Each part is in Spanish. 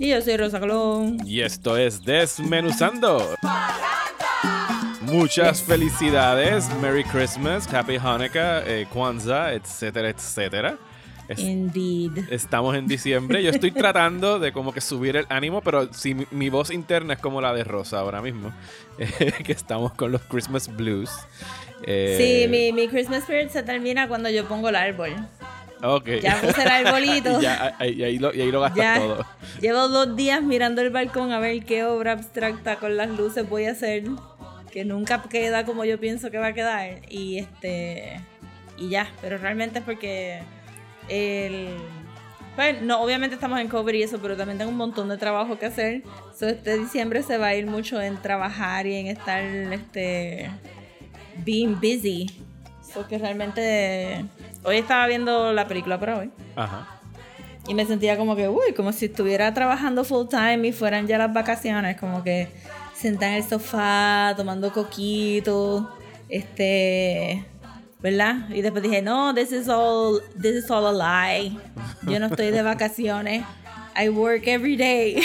Y yo soy Rosa Colón. y esto es Desmenuzando. Muchas felicidades, Merry Christmas, Happy Hanukkah, eh, Kwanzaa, etcétera, etcétera. Es- Indeed. Estamos en diciembre. Yo estoy tratando de como que subir el ánimo, pero si mi, mi voz interna es como la de Rosa ahora mismo, eh, que estamos con los Christmas blues. Eh, Sí, mi, mi Christmas spirit se termina cuando yo pongo el árbol. Ok. Ya puse el arbolito. y, ya, y ahí lo, y ahí lo gastas Ya. todo. Llevo dos días mirando el balcón a ver qué obra abstracta con las luces voy a hacer. Que nunca queda como yo pienso que va a quedar. Y este. Y ya. Pero realmente es porque. El. Pues, no, obviamente estamos en cover y eso, pero también tengo un montón de trabajo que hacer. So, este diciembre se va a ir mucho en trabajar y en estar este being busy. Porque realmente hoy estaba viendo la película para hoy. Ajá. Y me sentía como que, uy, como si estuviera trabajando full time y fueran ya las vacaciones, como que sentada en el sofá, tomando coquito, este, ¿verdad? Y después dije, no, this is all, this is all a lie. Yo no estoy de vacaciones. I work every day.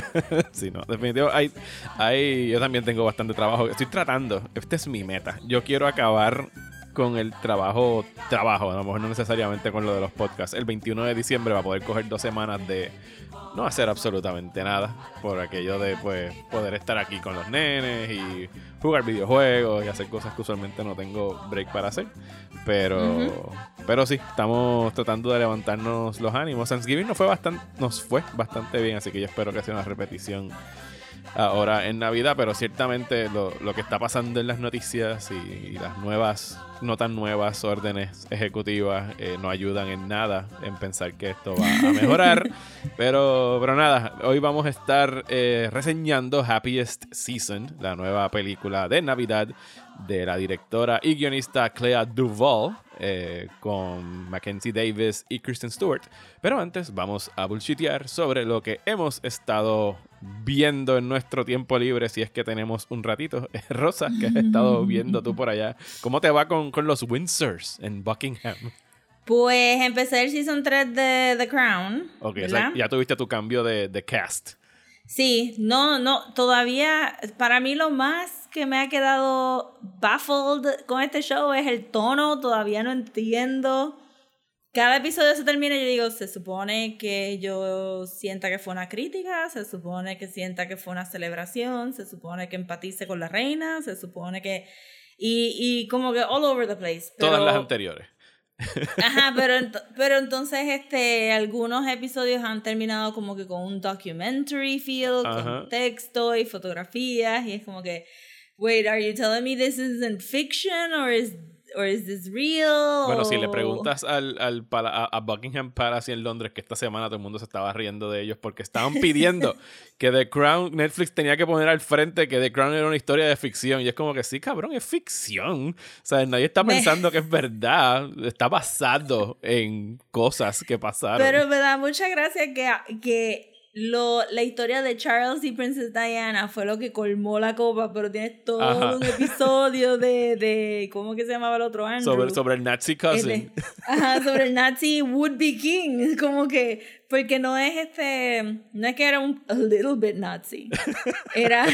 sí, no, definitivo. Hay, hay, yo también tengo bastante trabajo. Estoy tratando, esta es mi meta. Yo quiero acabar con el trabajo, trabajo, a lo mejor no necesariamente con lo de los podcasts. El 21 de diciembre va a poder coger dos semanas de no hacer absolutamente nada. Por aquello de pues poder estar aquí con los nenes y jugar videojuegos y hacer cosas que usualmente no tengo break para hacer. Pero, pero sí, estamos tratando de levantarnos los ánimos. Thanksgiving nos fue bastante, nos fue bastante bien, así que yo espero que sea una repetición ahora en Navidad, pero ciertamente lo, lo que está pasando en las noticias y, y las nuevas, no tan nuevas órdenes ejecutivas eh, no ayudan en nada en pensar que esto va a mejorar. pero, pero nada, hoy vamos a estar eh, reseñando Happiest Season, la nueva película de Navidad de la directora y guionista Clea Duvall. eh, con Mackenzie Davis y Kristen Stewart. Pero antes vamos a bullshitear sobre lo que hemos estado viendo en nuestro tiempo libre, si es que tenemos un ratito. Rosa, que has estado viendo tú por allá. ¿Cómo te va con, con los Windsors en Buckingham? Pues empecé el season 3 de The Crown. Ok, o ¿verdad? sea, ya tuviste tu cambio de, de cast. Sí, no, no, todavía, para mí lo más que me ha quedado baffled con este show es el tono, todavía no entiendo. Cada episodio se termina y yo digo, se supone que yo sienta que fue una crítica, se supone que sienta que fue una celebración, se supone que empatice con la reina, se supone que... Y, y como que all over the place. Todas pero- las anteriores. Ajá, pero, ent- pero entonces este, algunos episodios han terminado como que con un documentary feel, Ajá. con texto y fotografías, y es como que, wait, are you telling me this isn't fiction or is, or is this real? Bueno, si le preguntas al, al pala- a, a Buckingham Palace y en Londres que esta semana todo el mundo se estaba riendo de ellos porque estaban pidiendo que The Crown, Netflix tenía que poner al frente que The Crown era una historia de ficción. Y es como que sí, cabrón, es ficción. O sea, nadie está pensando que es verdad. Está basado en cosas que pasaron. Pero me da mucha gracia que, que lo, la historia de Charles y Princess Diana fue lo que colmó la copa, pero tienes todo Ajá. un episodio de, de, ¿cómo que se llamaba el otro Andrew? sobre, sobre el Nazi cousin. Este, ajá, sobre el Nazi would be king. Como que, porque no es este, no es que era un a little bit Nazi. Era,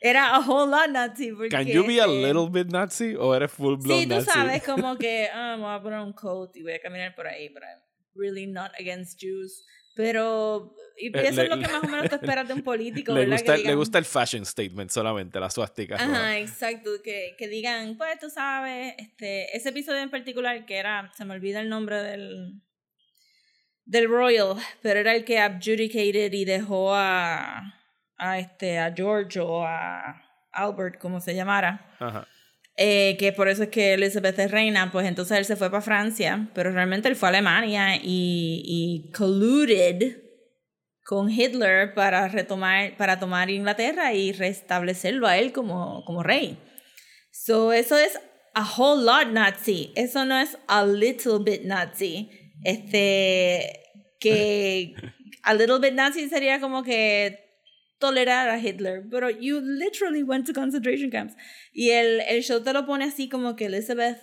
era a whole lot Nazi. Porque, Can you be a este, little bit Nazi o eres full blown Sí, tú Nazi? sabes, como que, ah, me voy a poner un coat y voy a caminar por ahí, pero I'm really not against Jews. Pero, y Eh, eso le- es lo que más o menos te esperas de un político, le, ¿verdad? gusta, que le digan, gusta el fashion statement solamente, la suástica. Ajá, exacto, que, que digan, pues tú sabes, este, ese episodio en particular que era, se me olvida el nombre del del Royal, pero era el que adjudicated y dejó a a este a George o a Albert, como se llamara. Ajá. Eh, que por eso es que Elizabeth es reina, pues entonces él se fue para Francia, pero realmente él fue a Alemania y, y colluded con Hitler para retomar, para tomar Inglaterra y restablecerlo a él como, como rey. So, eso es a whole lot Nazi. Eso no es a little bit Nazi. Este, que a little bit Nazi sería como que tolerar a Hitler, pero you literally went to concentration camps. Y el, el show te lo pone así como que Elizabeth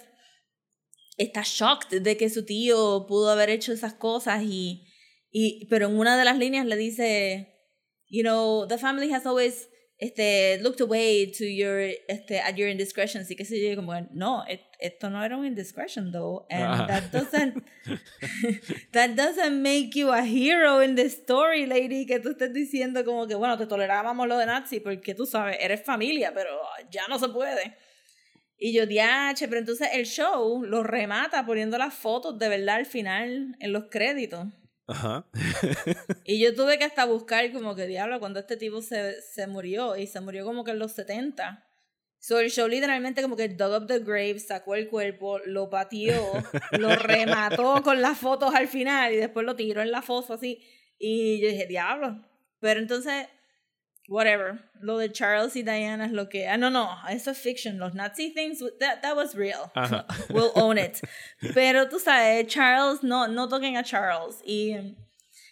está shocked de que su tío pudo haber hecho esas cosas y, y pero en una de las líneas le dice, you know, the family has always este, looked away to your, este, at your indiscretions y que se yo, como, no, et- esto no era un indiscretion though, and Ajá. that doesn't, that doesn't make you a hero in the story, lady, que tú estés diciendo como que, bueno, te tolerábamos lo de Nazi porque tú sabes, eres familia, pero ya no se puede. Y yo, diache, pero entonces el show lo remata poniendo las fotos de verdad al final en los créditos. Ajá. Y yo tuve que hasta buscar como que diablo cuando este tipo se, se murió y se murió como que en los 70. So el show literalmente como que dug up the grave, sacó el cuerpo, lo pateó, lo remató con las fotos al final y después lo tiró en la fosa así. Y yo dije, diablo. Pero entonces, whatever. Lo de Charles y Diana es lo que... Ah, no, no, eso es fiction. Los Nazi things, that, that was real. Ajá. We'll own it. Pero tú sabes, Charles, no, no toquen a Charles. Y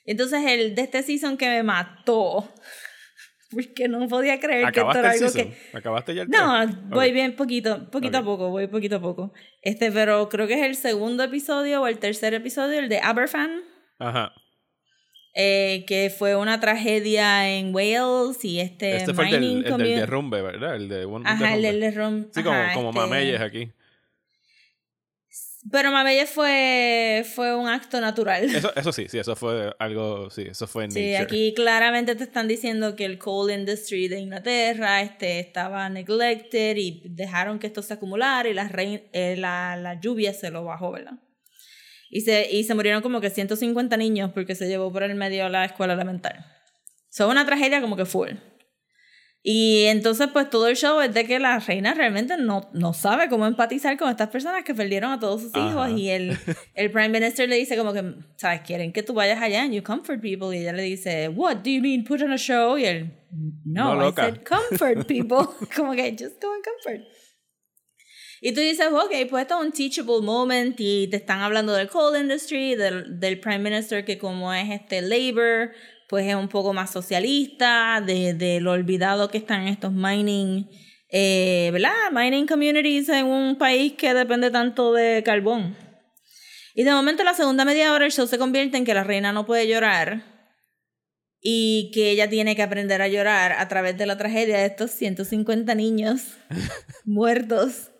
entonces el de este season que me mató, porque no podía creer que esto ¿Acabaste era algo season? que... ¿Acabaste ya el No, voy bien poquito, poquito a Ok. poco, voy poquito a poco. Este, pero creo que es el segundo episodio o el tercer episodio, el de Aberfan, Ajá. Eh, que fue una tragedia en Wales y este, Este fue el del, el del derrumbe, ¿verdad? El de Ajá, el derrumbe. del Sí, como, ajá, como este- Mameyes aquí. Pero Mabelle fue, fue un acto natural. Eso, eso sí, sí, eso fue algo, sí, eso fue en Sí, nature. aquí claramente te están diciendo que el coal industry de Inglaterra este, estaba neglected y dejaron que esto se acumulara y la, eh, la, la lluvia se lo bajó, ¿verdad? Y se, y se murieron como que 150 niños porque se llevó por el medio a la escuela elemental. Son una tragedia como que full. Y entonces pues todo el show es de que la reina realmente no, no sabe cómo empatizar con estas personas que perdieron a todos sus hijos Ajá. y el, el prime minister le dice como que, ¿sabes? Quieren que tú vayas allá and you comfort people y ella le dice, what do you mean put on a show? Y él, no, No, I loca." said comfort people. como que just go and comfort. Y tú dices, ok, pues esto es un teachable moment y te están hablando del coal industry, del, del prime minister que como es este labor, pues es un poco más socialista, de, de lo olvidado que están estos mining, eh, ¿verdad? Mining communities en un país que depende tanto de carbón. Y de momento la segunda media hora el show se convierte en que la reina no puede llorar y que ella tiene que aprender a llorar a través de la tragedia de estos 150 niños muertos.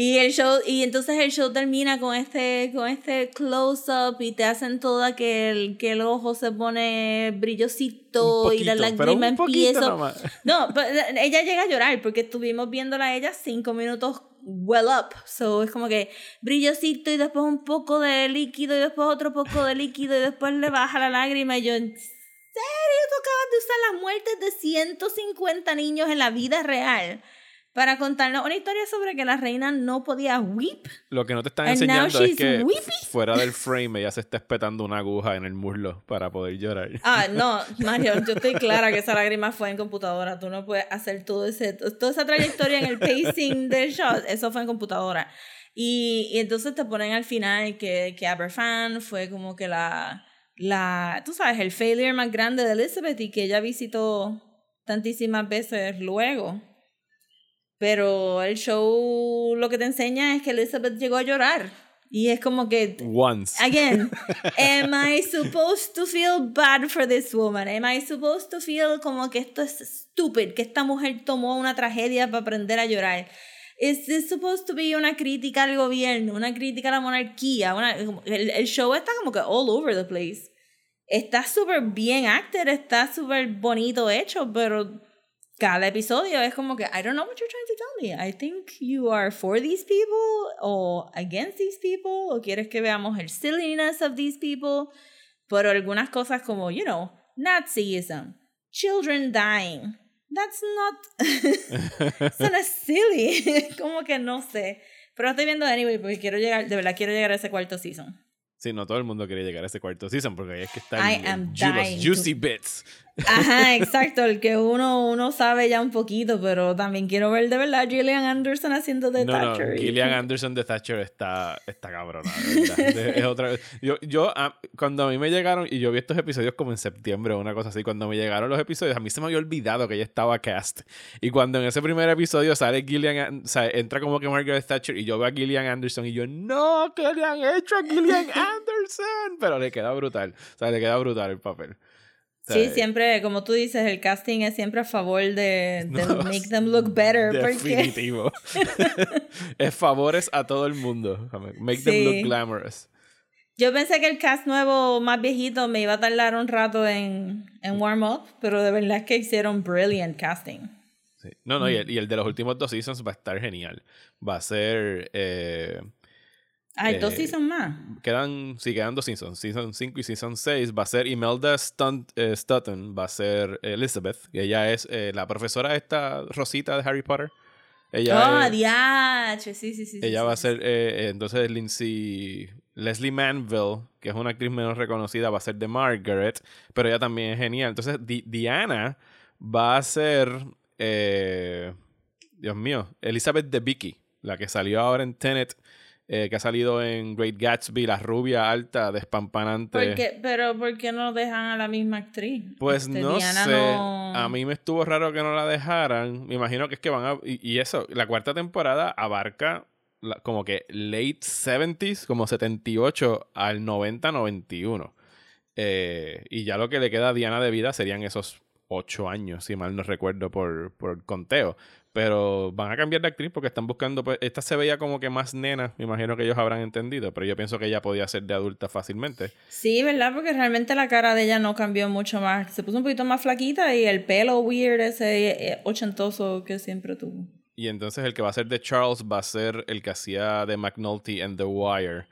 Y el show, y entonces el show termina con este, con este close up y te hacen toda que el, que el ojo se pone brillosito y la lágrima empieza. No, pero ella llega a llorar porque estuvimos viéndola a ella cinco minutos well up. So es como que brillosito y después un poco de líquido y después otro poco de líquido y después le baja la lágrima y yo, ¿en serio tú acabas de usar las muertes de 150 niños en la vida real para contarnos una historia sobre que la reina no podía weep? Lo que no te están enseñando es que weepy. fuera del frame ella se está espetando una aguja en el muslo para poder llorar. Ah, no, Mario, yo estoy clara que esa lágrima fue en computadora. Tú no puedes hacer todo ese, toda esa trayectoria en el pacing del shot. Eso fue en computadora. Y, y entonces te ponen al final que, que Aberfan fue como que la, la, tú sabes, el failure más grande de Elizabeth y que ella visitó tantísimas veces luego. Pero el show lo que te enseña es que Elizabeth llegó a llorar. Y es como que Once. Again, am I supposed to feel bad for this woman? Am I supposed to feel como que esto es stupid, que esta mujer tomó una tragedia para aprender a llorar? Is this supposed to be una crítica al gobierno, una crítica a la monarquía? Una- el, el show está como que all over the place. Está súper bien acted, está súper bonito hecho, pero cada episodio es como que I don't know what you're trying to tell me. I think you are for these people o against these people o quieres que veamos el silliness of these people. Pero algunas cosas como, you know, Nazism, children dying. That's not eso no es silly. como que no sé. Pero estoy viendo anyway porque quiero llegar, de verdad quiero llegar a ese cuarto season. Sí, no todo el mundo quería llegar a ese cuarto season porque ahí es que están los juicy bits. Ajá, exacto, el que uno, uno sabe ya un poquito, pero también quiero ver de verdad Gillian Anderson haciendo de No, no, Thatcher. y- Gillian Anderson de Thatcher está, está cabrona, de es otra Yo, yo cuando a mí me llegaron, y yo vi estos episodios como en septiembre o una cosa así, cuando me llegaron los episodios, a mí se me había olvidado que ella estaba cast. Y cuando en ese primer episodio sale Gillian, An- o sea, entra como que Margaret Thatcher y yo veo a Gillian Anderson y yo, no, ¿qué le han hecho a Gillian Anderson? Pero le queda brutal, o sea, le queda brutal el papel. Sí, siempre, como tú dices, el casting es siempre a favor de, de No, make them look better. Porque, Definitivo. es favores a todo el mundo. Make them look glamorous. Yo pensé que el cast nuevo, más viejito, me iba a tardar un rato en, en warm up, pero de verdad es que hicieron brilliant casting. Sí. No, no, y Mm. el, y el de los últimos dos seasons va a estar genial. Va a ser. eh, Hay dos Eh, seasons más. quedan, sí, quedan dos seasons. Season 5 y Season 6 va a ser Imelda Stunt, eh, Stutton, va a ser Elizabeth. que Ella es eh, la profesora esta Rosita de Harry Potter. Ella, oh, diache, sí, sí, sí. ella sí, va a ser, eh, entonces Lindsay, Leslie Manville, que es una actriz menos reconocida, va a ser de Margaret, pero ella también es genial. Entonces Di- Diana va a ser, Dios mío, Elizabeth de Vicky, la que salió ahora en Tenet, eh, que ha salido en Great Gatsby, la rubia alta, despampanante. ¿Por qué? Pero ¿por qué no dejan a la misma actriz? Pues Este, no Diana sé. no- A mí me estuvo raro que no la dejaran. Me imagino que es que van a. Y, y eso, la cuarta temporada abarca la- como que late 70s, como 78 al 90-91. Eh, y ya lo que le queda a Diana de vida serían esos 8 años, si mal no recuerdo por, por conteo. Pero van a cambiar de actriz porque están buscando. Pues, esta se veía como que más nena. Me imagino que ellos habrán entendido. Pero yo pienso que ella podía ser de adulta fácilmente. Sí, ¿verdad? Porque realmente la cara de ella no cambió mucho más. Se puso un poquito más flaquita y el pelo weird ese eh, ochentoso que siempre tuvo. Y entonces el que va a ser de Charles va a ser el que hacía de McNulty en The Wire.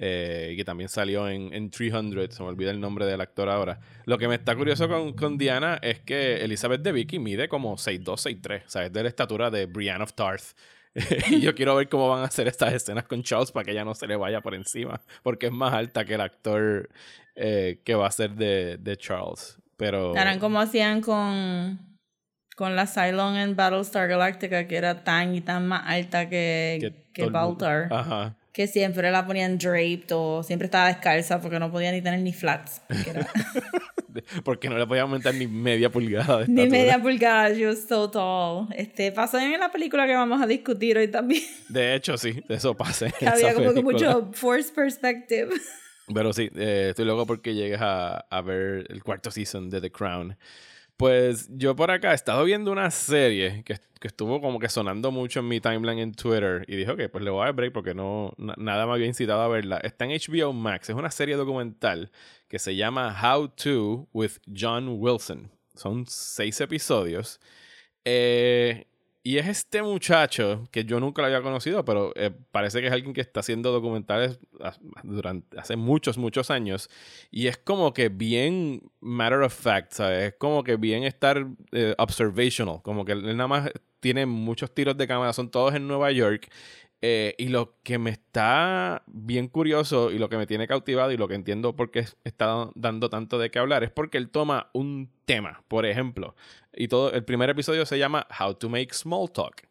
Eh, y que también salió en, en 300. Se me olvida el nombre del actor ahora. Lo que me está curioso con, con Diana es que Elizabeth de Vicky mide como 6'2, 6'3. O sea, es de la estatura de Brienne of Tarth. y yo quiero ver cómo van a hacer estas escenas con Charles para que ella no se le vaya por encima. Porque es más alta que el actor eh, que va a ser de, de Charles. Pero. Harán como hacían con, con la Cylon en Battlestar Galactica, que era tan y tan más alta que, que, mundo- Baltar. Ajá. Que siempre la ponían draped o siempre estaba descalza porque no podía ni tener ni flats. porque era- Porque no le podía aumentar ni media pulgada de ni media pulgada, was so tall. Este, pasó en la película que vamos a discutir hoy también. De hecho, sí, eso pasa. en que había como que mucho forced perspective. Pero sí, eh, estoy loco porque llegues a, a ver el cuarto season de The Crown. Pues yo por acá he estado viendo una serie que, que estuvo como que sonando mucho en mi timeline en Twitter y dije, ok, pues le voy a dar break porque no, na- nada me había incitado a verla. Está en HBO Max, es una serie documental que se llama How To with John Wilson. Son seis episodios. Eh, y es este muchacho que yo nunca lo había conocido, pero eh, parece que es alguien que está haciendo documentales durante hace muchos, muchos años. Y es como que bien matter of fact, ¿sabes? Es como que bien estar eh, observational. Como que él nada más tiene muchos tiros de cámara, son todos en Nueva York. Eh, y lo que me está bien curioso y lo que me tiene cautivado y lo que entiendo por qué está dando tanto de qué hablar es porque él toma un tema, por ejemplo, y todo el primer episodio se llama How to Make Small Talk.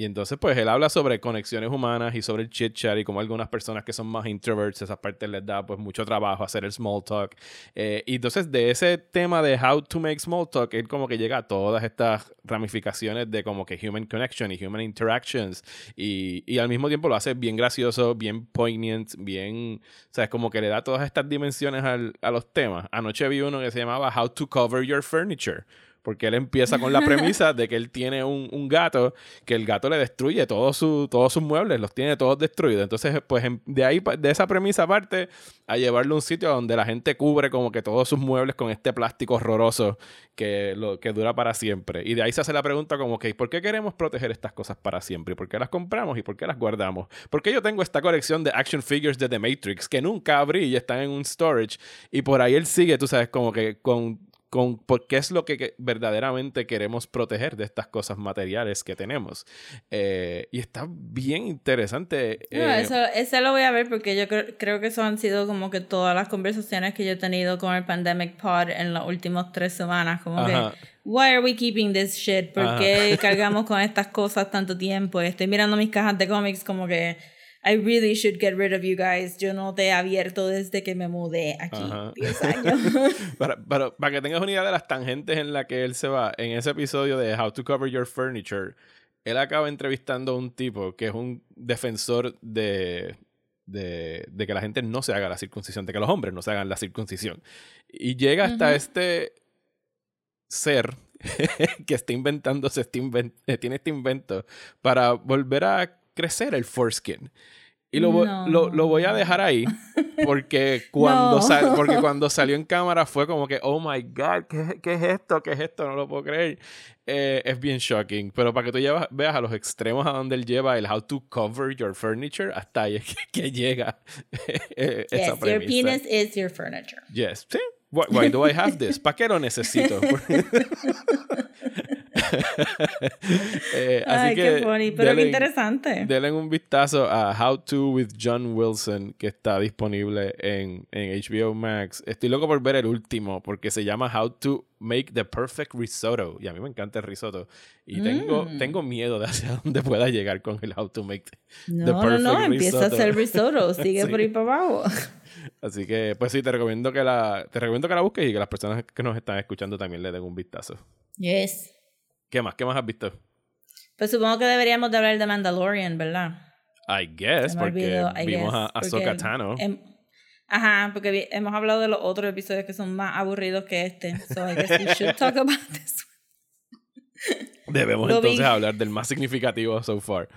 Y entonces, pues, él habla sobre conexiones humanas y sobre el chit chat y como algunas personas que son más introverts, esas partes les da, pues, mucho trabajo hacer el small talk. Eh, y entonces, de ese tema de how to make small talk, él como que llega a todas estas ramificaciones de como que human connection y human interactions. Y, y al mismo tiempo lo hace bien gracioso, bien poignant, bien, o sea, es como que le da todas estas dimensiones al- a los temas. Anoche vi uno que se llamaba How to Cover Your Furniture. Porque él empieza con la premisa de que él tiene un, un gato, que el gato le destruye todo su, todos sus muebles, los tiene todos destruidos. Entonces, pues em- de ahí, de esa premisa parte a llevarlo a un sitio donde la gente cubre como que todos sus muebles con este plástico horroroso que, lo, que dura para siempre. Y de ahí se hace la pregunta como que, ¿por qué queremos proteger estas cosas para siempre? ¿Y por qué las compramos y por qué las guardamos? Porque yo tengo esta colección de action figures de The Matrix que nunca abrí y están en un storage. Y por ahí él sigue, tú sabes, como que con con por qué es lo que, que verdaderamente queremos proteger de estas cosas materiales que tenemos. Eh, y está bien interesante. No, eh, eso, ese lo voy a ver porque yo creo, creo que eso han sido como que todas las conversaciones que yo he tenido con el Pandemic Pod en las últimas tres semanas. Como Ajá. que, why are we keeping this shit? ¿Por Ajá. qué cargamos con estas cosas tanto tiempo? Estoy mirando mis cajas de cómics como que, I really should get rid of you guys. Yo no te he abierto desde que me mudé aquí. Ajá. 10 años. para, para, para que tengas una idea de las tangentes en las que él se va, en ese episodio de How to Cover Your Furniture, él acaba entrevistando a un tipo que es un defensor de, de, de que la gente no se haga la circuncisión, de que los hombres no se hagan la circuncisión. Y llega hasta este ser que está inventándose, este inven- eh, tiene este invento para volver a crecer el foreskin. Y lo, No. lo, lo voy a dejar ahí porque cuando, No. sal- porque cuando salió en cámara fue como que, oh my god, ¿qué, qué es esto? ¿Qué es esto? No lo puedo creer. Eh, es bien shocking. Pero para que tú llevas- veas a los extremos a donde él lleva el how to cover your furniture, hasta ahí es que, que llega eh, esa yes, your premisa. penis is your furniture. Yes. Sí. Why, why do I have this? ¿Para qué lo necesito? Eh, así Ay, que qué funny, pero qué denle- interesante. Denle un vistazo a How to with John Wilson, que está disponible en, en HBO Max. Estoy loco por ver el último, porque se llama How to Make the Perfect Risotto. Y a mí me encanta el risotto. Y tengo, Mm. tengo miedo de hacia dónde pueda llegar con el How to Make. No, the no, perfect no, empieza a hacer risotto, sigue Sí. por ahí para abajo. Así que, pues sí, te recomiendo que la, te recomiendo que la busques y que las personas que nos están escuchando también le den un vistazo. Yes. ¿Qué más? ¿Qué más has visto? Pues supongo que deberíamos de hablar de Mandalorian, ¿verdad? I guess, porque olvidó, I vimos guess, a Ahsoka Tano. em- ajá, porque vi- hemos hablado de los otros episodios que son más aburridos que este. So I guess we should talk about this. Debemos lo vi. entonces hablar del más significativo so far.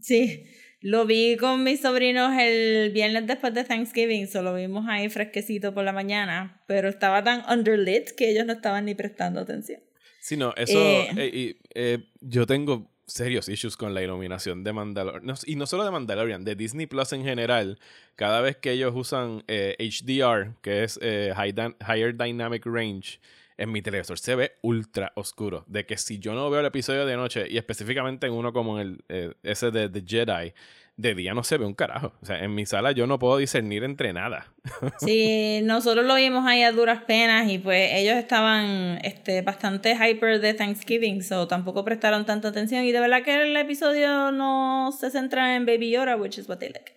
Sí, lo vi con mis sobrinos el viernes después de Thanksgiving, solo vimos ahí fresquecito por la mañana, pero estaba tan underlit que ellos no estaban ni prestando atención. Sí, no, eso. Eh. eh, eh, yo tengo serios issues con la iluminación de Mandalorian. y no solo de Mandalorian, de Disney Plus en general. Cada vez que ellos usan HDR, que es High Higher Dynamic Range, en mi televisor se ve ultra oscuro. De que si yo no veo el episodio de noche, y específicamente en uno como el ese de The Jedi, de día no se ve un carajo. O sea, en mi sala yo no puedo discernir entre nada. Sí, nosotros lo vimos ahí a duras penas y pues ellos estaban este, bastante hyper de Thanksgiving, so tampoco prestaron tanta atención y de verdad que el episodio no se centra en Baby Yoda, which is what they like.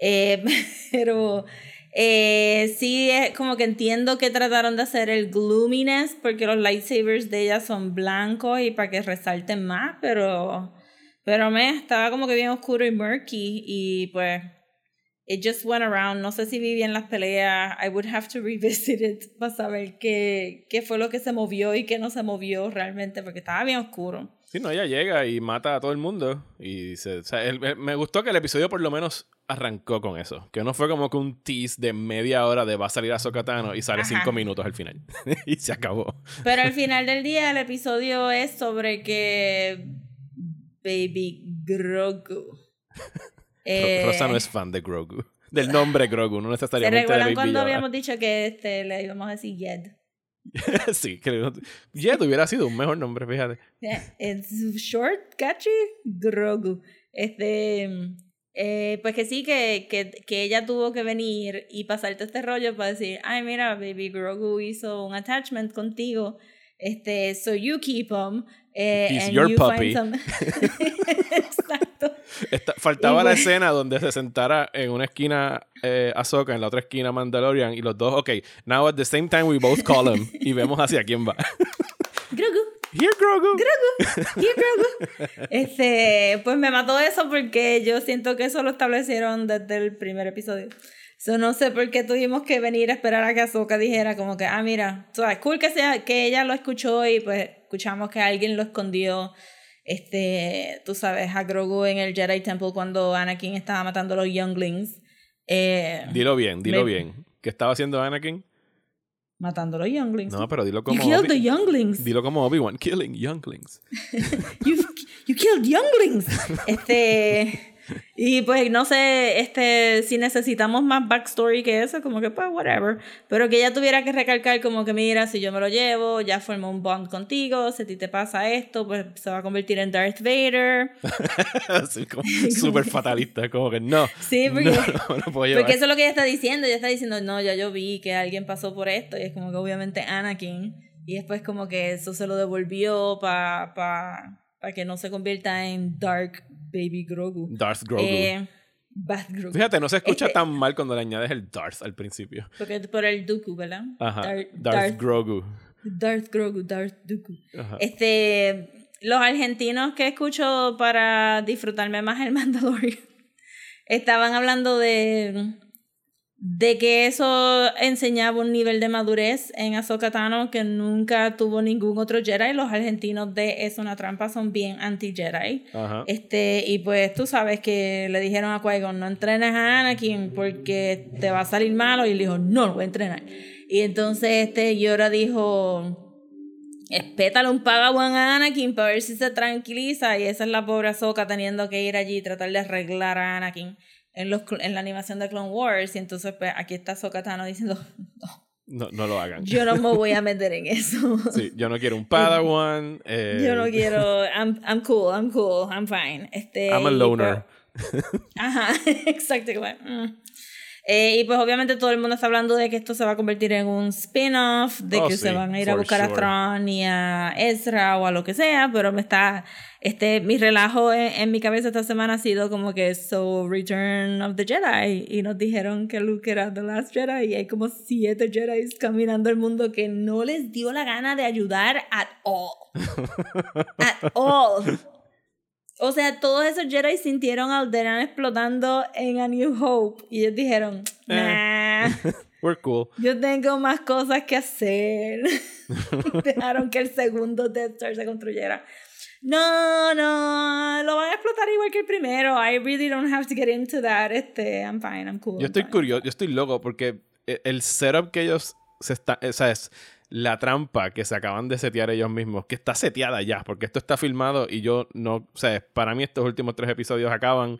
Eh, pero eh, sí es como que entiendo que trataron de hacer el gloominess porque los lightsabers de ella son blancos y para que resalten más, pero pero me estaba como que bien oscuro y murky y pues it just went around. No sé si vi bien las peleas. I would have to revisit it para saber qué, qué fue lo que se movió y qué no se movió realmente, porque estaba bien oscuro. Sí, no, ella llega y mata a todo el mundo. Y se, o sea, el- el- me gustó que el episodio por lo menos arrancó con eso. Que no fue como que un tease de media hora de va a salir a Sokatano y sale Ajá. cinco minutos al final. y se acabó. Pero al final del día el episodio es sobre que Baby Grogu. Eh, Rosa no es fan de Grogu. Del nombre Grogu, no ¿Se necesariamente de recuerdan Baby cuando Yoda. habíamos dicho que este, le íbamos a decir Yed? sí, que Jet hubiera sido un mejor nombre, fíjate. It's short, catchy, Grogu. Este, eh, pues que sí, que, que, que ella tuvo que venir y pasarte este rollo para decir, ay, mira, baby Grogu hizo un attachment contigo. Este, so you keep him. eh, He's and your you puppy. find. Exacto. Esta- faltaba Y la pues- escena donde se sentara en una esquina eh, Ahsoka, en la otra esquina Mandalorian, y los dos, ok, now at the same time we both call him, y vemos hacia quién va. Grogu. Here, Grogu. Here, Grogu. Este, pues me mató eso porque yo siento que eso lo establecieron desde el primer episodio. So, no sé por qué tuvimos que venir a esperar a que Ahsoka dijera como que, ah, mira, so, es cool que, sea, que ella lo escuchó y pues escuchamos que alguien lo escondió, este, tú sabes, a Grogu en el Jedi Temple cuando Anakin estaba matando a los Younglings. Eh, Dilo bien, dilo Me- bien. ¿Qué estaba haciendo Anakin? matando a los Younglings. No, pero dilo you como killed Obi- the Younglings. Dilo como Obi-Wan, killing younglings. you, you killed younglings. Este, Y pues no sé este si necesitamos más backstory que eso, como que pues whatever. Pero que ella tuviera que recalcar como que mira, si yo me lo llevo, ya formó un bond contigo, si a ti te pasa esto, pues se va a convertir en Darth Vader. Así como súper fatalista, como que no. Sí, porque, no, no, puedo porque eso es lo que ella está diciendo. Ella está diciendo, no, ya yo vi que alguien pasó por esto. Y es como que obviamente Anakin. Y después como que eso se lo devolvió para pa, pa que no se convierta en Dark Baby Grogu. Darth Grogu. Eh, Bath Grogu. Fíjate, no se escucha Este- tan mal cuando le añades el Darth al principio. Porque por el Dooku, ¿verdad? Ajá. Dar- Darth, Darth, Grogu. Darth Grogu, Darth Dooku. Ajá. Este, los argentinos que escucho para disfrutarme más el Mandalorian estaban hablando de de que eso enseñaba un nivel de madurez en Ahsoka Tano que nunca tuvo ningún otro Jedi. Los argentinos de Es una trampa son bien anti-Jedi. Este, y pues tú sabes que le dijeron a Qui-Gon, no entrenes a Anakin porque te va a salir malo. Y él dijo, no, lo voy a entrenar. Y entonces este Yoda dijo, espétale un pagawan a Anakin para ver si se tranquiliza. Y esa es la pobre Ahsoka teniendo que ir allí y tratar de arreglar a Anakin en, los, en la animación de Clone Wars. Y entonces pues aquí está Ahsoka Tano diciendo, no, No, no lo hagan. yo no me voy a meter en eso. Sí, yo no quiero un Padawan. eh, Yo no quiero, I'm, I'm cool, I'm cool, I'm fine. Este, I'm a loner. pues- Ajá, exacto. mm. Eh, y pues obviamente todo el mundo está hablando de que esto se va a convertir en un spin-off, de Oh, que sí, se van a ir a buscar a sure. Thrawn y a Ezra o a lo que sea, pero me está, este, mi relajo en, en mi cabeza esta semana ha sido como que so Return of the Jedi y nos dijeron que Luke era The Last Jedi y hay como siete Jedi caminando el mundo que no les dio la gana de ayudar at all. at all. O sea, todos esos Jedi sintieron a Alderaan explotando en A New Hope y ellos dijeron, nah, We're cool. yo tengo más cosas que hacer. Dejaron que el segundo Death Star se construyera. No, no, lo van a explotar igual que el primero. I really don't have to get into that. Este, I'm fine, I'm cool. Yo estoy curioso, yo estoy loco porque e- el setup que ellos se está, o sea, es la trampa que se acaban de setear ellos mismos, que está seteada ya, porque esto está filmado y yo no, o sea, para mí estos últimos tres episodios acaban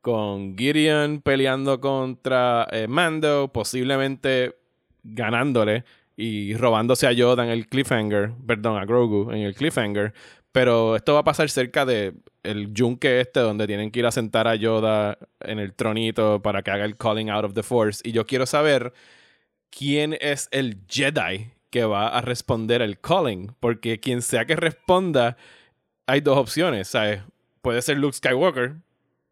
con Gideon peleando contra eh, Mando, posiblemente ganándole y robándose a Yoda en el cliffhanger, perdón, a Grogu en el cliffhanger, pero esto va a pasar cerca de el yunque este donde tienen que ir a sentar a Yoda en el tronito para que haga el calling out of the force y yo quiero saber quién es el Jedi que va a responder el calling, porque quien sea que responda hay dos opciones, ¿sabes? Puede ser Luke Skywalker,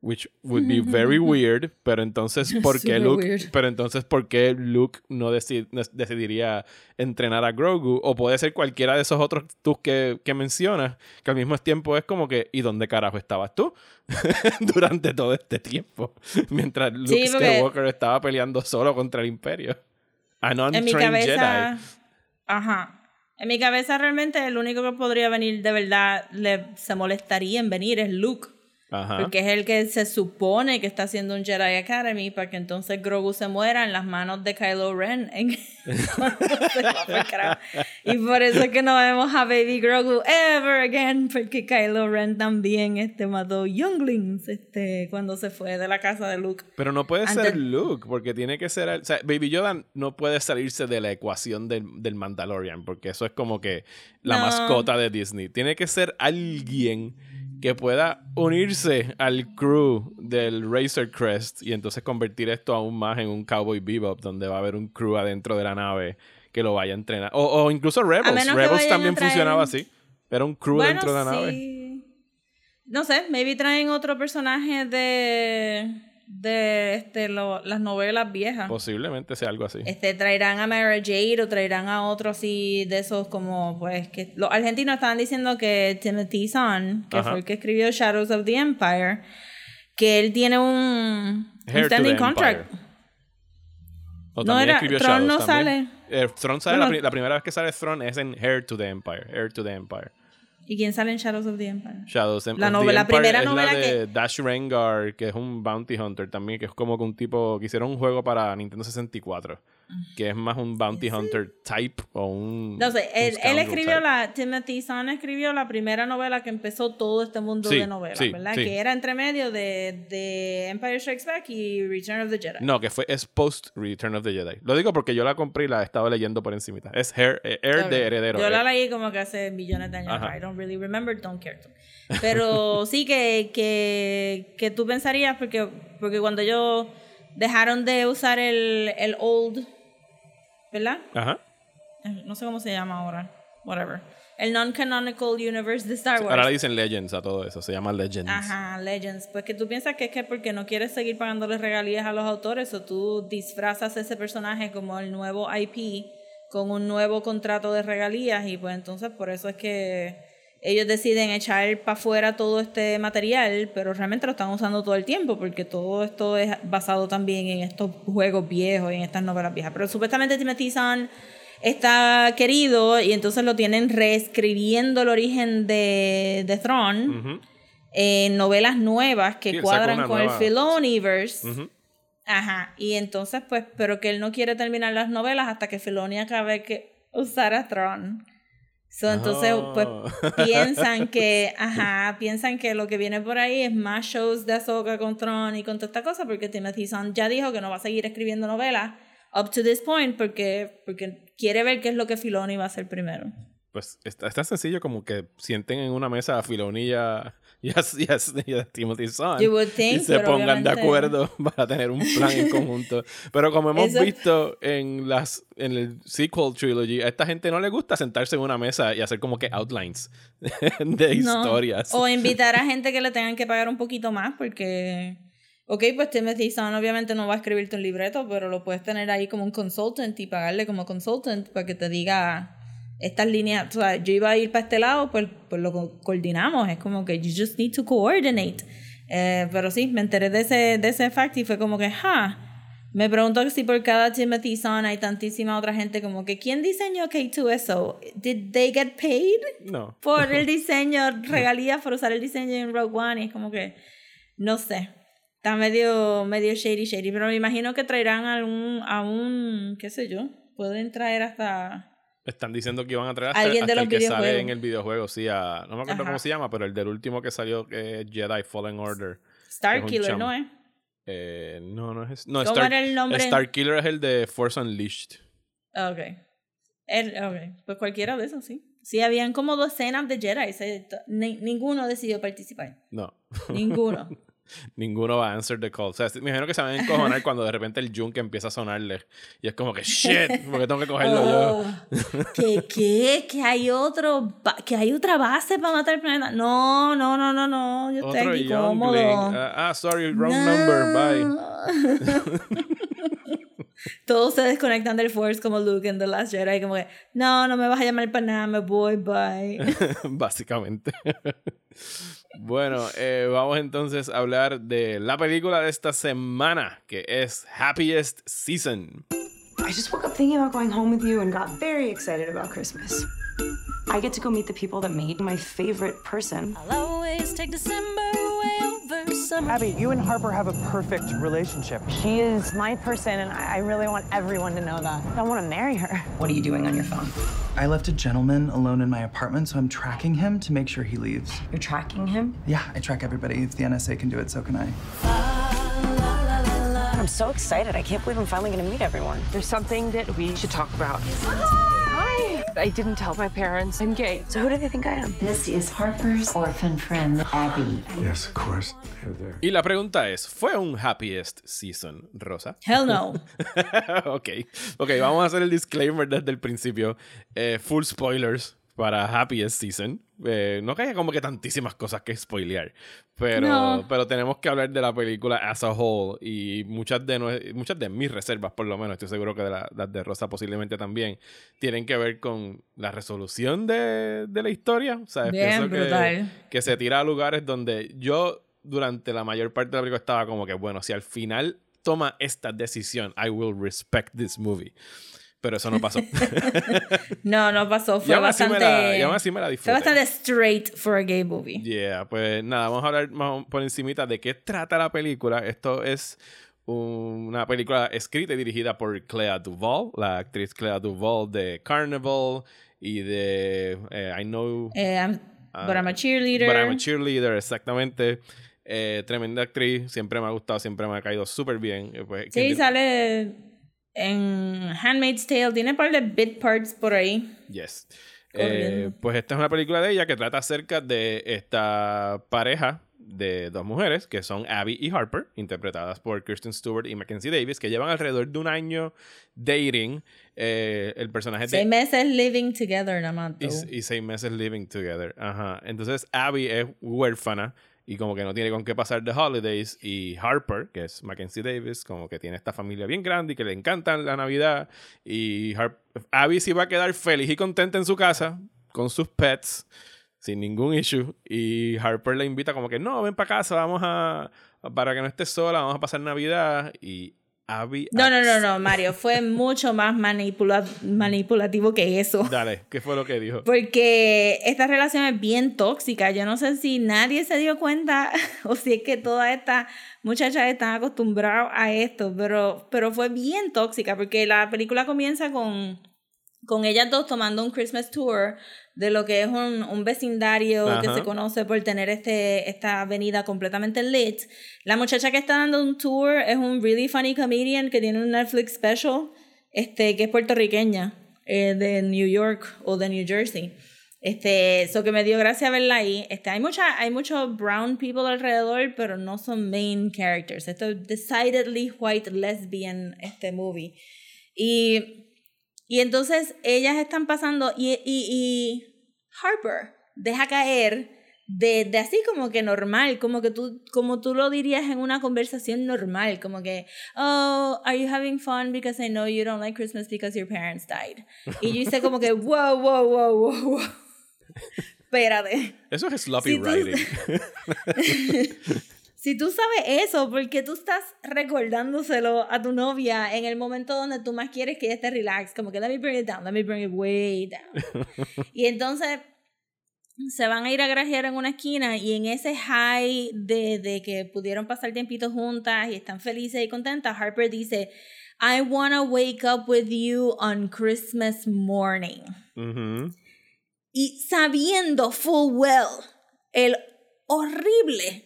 which would be very weird, pero entonces ¿por qué Luke, weird. pero entonces ¿por qué Luke no, deci- no decidiría entrenar a Grogu? O puede ser cualquiera de esos otros tú que, que mencionas, que al mismo tiempo es como que ¿y dónde carajo estabas tú? Durante todo este tiempo, mientras Luke Sí, Skywalker estaba peleando solo contra el Imperio. A en mi non-trained cabeza. Jedi. Ajá. En mi cabeza realmente el único que podría venir de verdad le, se molestaría en venir es Luke. Ajá. Porque es el que se supone que está haciendo un Jedi Academy para que entonces Grogu se muera en las manos de Kylo Ren. en- y por eso es que no vemos a Baby Grogu ever again, porque Kylo Ren también este, mató Younglings este, cuando se fue de la casa de Luke. Pero no puede Antes- ser Luke, porque tiene que ser. O sea, Baby Yoda no puede salirse de la ecuación del, del Mandalorian, porque eso es como que la No. mascota de Disney. Tiene que ser alguien que pueda unirse al crew del Razor Crest y entonces convertir esto aún más en un Cowboy Bebop, donde va a haber un crew adentro de la nave que lo vaya a entrenar. O, o incluso Rebels. Rebels también traer- funcionaba así. Era un crew Bueno, dentro de la nave. No sé, maybe traen otro personaje de, de este, lo- las novelas viejas. Posiblemente sea algo así. Este, traerán a Mara Jade o traerán a otro así de esos como, pues, que los argentinos estaban diciendo que Timothy Zahn, que Ajá. fue el que escribió Shadows of the Empire, que él tiene un, un standing contract. O No era- Thrawn Shadows no también. Eh, Thrawn sale la, la primera vez que sale Thrawn es en Heir to the Empire. Heir to the Empire. ¿Y quién sale en Shadows of the Empire? Shadows of La the novela- la Empire primera es novela la de que- Dash Rengar, que es un bounty hunter también, que es como que un tipo que hicieron un juego para Nintendo 64. Que es más un bounty hunter type o un. No sé, él, escribió type. la, Timothy Zahn escribió la primera novela que empezó todo este mundo Sí, de novelas, sí, ¿verdad? sí. Que era entre medio de, de Empire Strikes Back y Return of the Jedi. No, que fue es post Return of the Jedi. Lo digo porque yo la compré y la estaba leyendo por encimita. Es eh, Heir Ok. de heredero. Yo la eh. leí como que hace millones de años. Ajá. I don't really remember, don't care to. Pero sí que, que, que tú pensarías, porque, porque cuando ellos dejaron de usar el, el old, ¿verdad? Ajá. No sé cómo se llama ahora. Whatever. El non-canonical universe de Star Wars. Ahora le dicen Legends a todo eso. Se llama Legends. Ajá, Legends. Pues que tú piensas que es que porque no quieres seguir pagándole regalías a los autores o tú disfrazas ese personaje como el nuevo IP con un nuevo contrato de regalías y pues entonces por eso es que ellos deciden echar para afuera todo este material, pero realmente lo están usando todo el tiempo porque todo esto es basado también en estos juegos viejos y en estas novelas viejas. Pero supuestamente Timothy Zahn está querido y entonces lo tienen reescribiendo el origen de, de Throne en novelas nuevas que Sí, cuadran con nueva- el Filoniverse. Ajá. Y entonces, pues, pero que él no quiere terminar las novelas hasta que Filoni acabe que usar a Tron. So, entonces, Oh. pues, piensan que, ajá, piensan que lo que viene por ahí es más shows de Ahsoka con Tron y con toda esta cosa, porque Timothy Zahn ya dijo que no va a seguir escribiendo novelas up to this point, porque, porque quiere ver qué es lo que Filoni va a hacer primero. Pues está, está sencillo como que sienten en una mesa a Filoni y a, y a- y a- Timothy Zahn You would think, y se pongan de obviamente- acuerdo para tener un plan en conjunto. Pero como hemos Eso- visto en las en el sequel trilogy, a esta gente no le gusta sentarse en una mesa y hacer como que outlines de No. historias. O invitar a gente que le tengan que pagar un poquito más porque... Ok, pues Timothy Zahn obviamente no va a escribirte un libreto, pero lo puedes tener ahí como un consultant y pagarle como consultant para que te diga estas líneas. O sea, yo iba a ir para este lado, pues, pues lo co- coordinamos. Es como que you just need to coordinate. Eh, pero sí, me enteré de ese, de ese fact y fue como que, ja. Me pregunto si por cada Timothy Zahn hay tantísima otra gente como que, ¿quién diseñó K2SO? ¿Did they get paid? No. por el diseño, regalías por usar el diseño en Rogue One. Y es como que, no sé. Está medio, medio shady, shady. Pero me imagino que traerán algún, a un, qué sé yo. Pueden traer hasta... Están diciendo que iban a traer hasta, Alguien de hasta los el que sale en el videojuego, sí, a, no me acuerdo Ajá. cómo se llama, pero el del último que salió que es Jedi Fallen Order. Star Es un Killer, chamo. ¿no es? Eh, no, no es. No, ¿Cómo Star, era el nombre? Star Killer es el de Force Unleashed. Ah, Ok. El, ok. Pues cualquiera de esos, sí. Sí, habían como docenas de Jedi. se- ni- ninguno decidió participar. No, Ninguno. ninguno va a answer the call. O sea, me imagino que se van a encojonar cuando de repente el Junk empieza a sonarle. Y es como que, shit, porque tengo que cogerlo yo. Oh, ¿Qué? ¿Qué? ¿Que hay otro? ¿Que hay otra base para matar el planeta? No, no, no, no, no. Yo estoy aquí cómodo. Ah, ah, sorry, wrong No. number, bye. Todos se desconectan del Force como Luke en The Last Jedi. Como que, no, no me vas a llamar para nada, me voy, bye. Básicamente. Bueno, eh, vamos entonces a hablar de la película de esta semana, que es Happiest Season. I just woke up thinking about going home with you and got very excited about Christmas. I get to go meet the people that made my favorite person. I'll always take December over summer. Abby, you and Harper have a perfect relationship. She is my person, and I I really want everyone to know that. I want to marry her. What are you doing on your phone? I left a gentleman alone in my apartment, so I'm tracking him to make sure he leaves. You're tracking him? Yeah, I track everybody. If the NSA can do it, so can I. I'm so excited. I can't believe I'm finally going to meet everyone. There's something that we should talk about. Hi! I didn't tell my parents. I'm gay. So who do they think I am? This is Harper's orphan friend, Abby. Yes, of course. Y la pregunta es, ¿fue un Happiest Season, Rosa? Hell no. ok, ok, vamos a hacer el disclaimer desde el principio. Eh, full spoilers para Happiest Season. Eh, no que haya como que tantísimas cosas que spoilear, pero, No. pero tenemos que hablar de la película as a whole y muchas de, muchas de mis reservas, por lo menos, estoy seguro que de la- las de Rosa posiblemente también, tienen que ver con la resolución de, de la historia. O sea, Bien pienso que- brutal. que se tira a lugares donde yo durante la mayor parte de la película estaba como que, bueno, si al final toma esta decisión, I will respect this movie. Pero eso no pasó. No, no pasó. Fue bastante... la, y aún así me la Fue disfruté. bastante straight for a gay movie. Yeah, pues nada, vamos a hablar más por encimita de qué trata la película. Esto es una película escrita y dirigida por Clea Duvall, la actriz Clea Duvall de Carnival y de eh, I Know. Eh, I'm- ah, but I'm a cheerleader. But I'm a cheerleader, exactamente. Eh, tremenda actriz, siempre me ha gustado, siempre me ha caído súper bien. Pues, Sí, sale en Handmaid's Tale. Tiene un par de bit parts por ahí. Yes. Eh, pues esta es una película de ella que trata acerca de esta pareja de dos mujeres que son Abby y Harper, interpretadas por Kristen Stewart y Mackenzie Davis, que llevan alrededor de un año dating. Eh, el personaje Seis de meses living together, nada más. y, y seis meses living together. Ajá. Entonces Abby es huérfana y como que no tiene con qué pasar de holidays. Y Harper, que es Mackenzie Davis, como que tiene esta familia bien grande y que le encanta la Navidad. Y Har- Abby sí va a quedar feliz y contenta en su casa con sus pets sin ningún issue. Y Harper le invita como que no, ven para casa, vamos a... Para que no estés sola, vamos a pasar Navidad. Y Abby... No, no, no, no, Mario. Fue mucho más manipula- manipulativo que eso. Dale, ¿qué fue lo que dijo? Porque esta relación es bien tóxica. Yo no sé si nadie se dio cuenta o si es que todas estas muchachas están acostumbradas a esto, pero, pero fue bien tóxica porque la película comienza con, con ellas dos tomando un Christmas tour de lo que es un, un vecindario que Ajá. se conoce por tener este, esta avenida completamente lit. La muchacha que está dando un tour es un really funny comedian que tiene un Netflix special, este, que es puertorriqueña, eh, de New York o de New Jersey. Este, eso que me dio gracia verla ahí. Este, hay mucha, hay muchos brown people alrededor, pero no son main characters. Esto es decidedly white lesbian este movie. Y, y entonces ellas están pasando y, y, y Harper deja caer de, de así como que normal, como que tú, como tú lo dirías en una conversación normal, como que, oh, are you having fun because I know you don't like Christmas because your parents died. Y yo hice como que, wow, wow, wow, wow, wow. Espérate. Eso es sloppy Si tú- writing. Si tú sabes eso, ¿por qué tú estás recordándoselo a tu novia en el momento donde tú más quieres que ella esté relax? Como que let me bring it down, let me bring it way down. y entonces se van a ir a grajear en una esquina y en ese high de, de que pudieron pasar tiempito juntas y están felices y contentas, Harper dice, I wanna wake up with you on Christmas morning. Y sabiendo full well el horrible,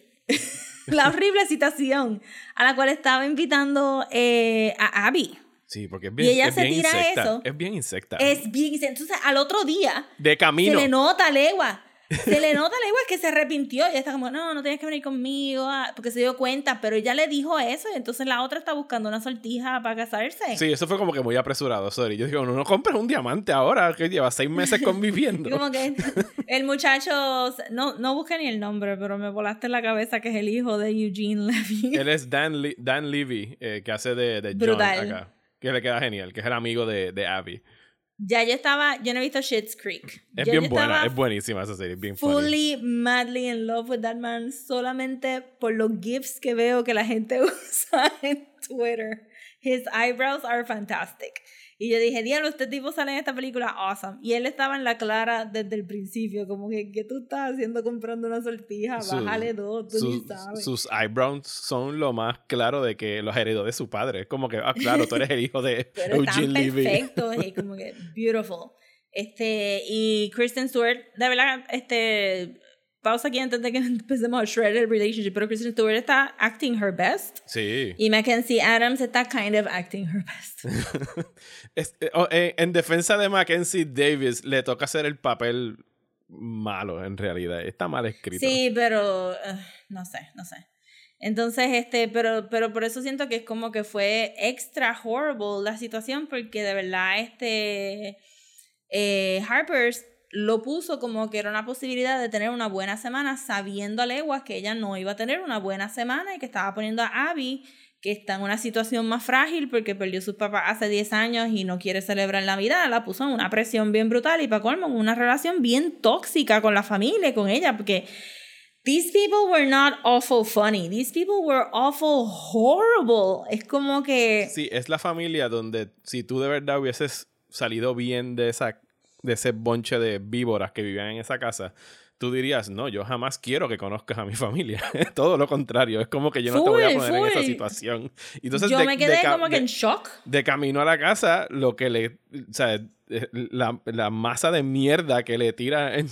la horrible situación a la cual estaba invitando eh, a Abby. Sí, porque es Y bien, ella es se bien tira insecta. eso. Es bien insecta. Es bien, entonces al otro día de camino. se le nota legua. Se le nota legua que se arrepintió. Y está como, no, no tienes que venir conmigo. ah", Porque se dio cuenta, pero ella le dijo eso. Y entonces la otra está buscando una sortija para casarse. Sí, eso fue como que muy apresurado, sorry. Yo digo, no, no compres un diamante ahora, que lleva seis meses conviviendo. Como que el muchacho, no, no busqué ni el nombre, pero me volaste en la cabeza que es el hijo de Eugene Levy. Él es Dan, Le- Dan Levy, eh, que hace de, de John Brutal. acá. Que le queda genial, que es el amigo de, de Abby. Ya yo estaba, yo no he visto Shit's Creek. Es bien yo buena, es buenísima esa serie, es bien funny. Fully, madly in love with that man solamente por los gifs que veo que la gente usa en Twitter. His eyebrows are fantastic. Y yo dije, diablo, este tipo sale en esta película, awesome. Y él estaba en la clara desde el principio, como que, ¿qué tú estás haciendo comprando una sortija? Bájale dos, tú ni sus- sabes. sus eyebrows son lo más claro de que los heredó de su padre. Es como que, ah, claro, tú eres el hijo de pero Eugene Levy. perfectos y como que beautiful. Este, y Kristen Stewart, de verdad, este, pausa aquí antes de que empecemos a shred el relationship, pero Kristen Stewart está acting her best Sí. y Mackenzie Adams está kind of acting her best. Es- eh, oh, eh, en defensa de Mackenzie Davis, le toca hacer el papel malo, en realidad. Está mal escrito. Sí, pero eh, no sé, no sé. Entonces, este, pero, pero por eso siento que es como que fue extra horrible la situación, porque de verdad, este, eh, Harper's lo puso como que era una posibilidad de tener una buena semana, sabiendo a leguas que ella no iba a tener una buena semana y que estaba poniendo a Abby, que está en una situación más frágil porque perdió a sus papás hace 10 años y no quiere celebrar Navidad, la puso en una presión bien brutal y para colmo, en una relación bien tóxica con la familia, con ella, porque These people were not awful funny. These people were awful horrible. Es como que. Sí, es la familia donde si tú de verdad hubieses salido bien de esa de ese bonche de víboras que vivían en esa casa, tú dirías, no, yo jamás quiero que conozcas a mi familia. Todo lo contrario, es como que yo no te voy a Full, poner en esa situación. Entonces, Yo de- me quedé como que en shock. de camino a la casa, lo que le. O sea, eh, la, la masa de mierda que le tira en,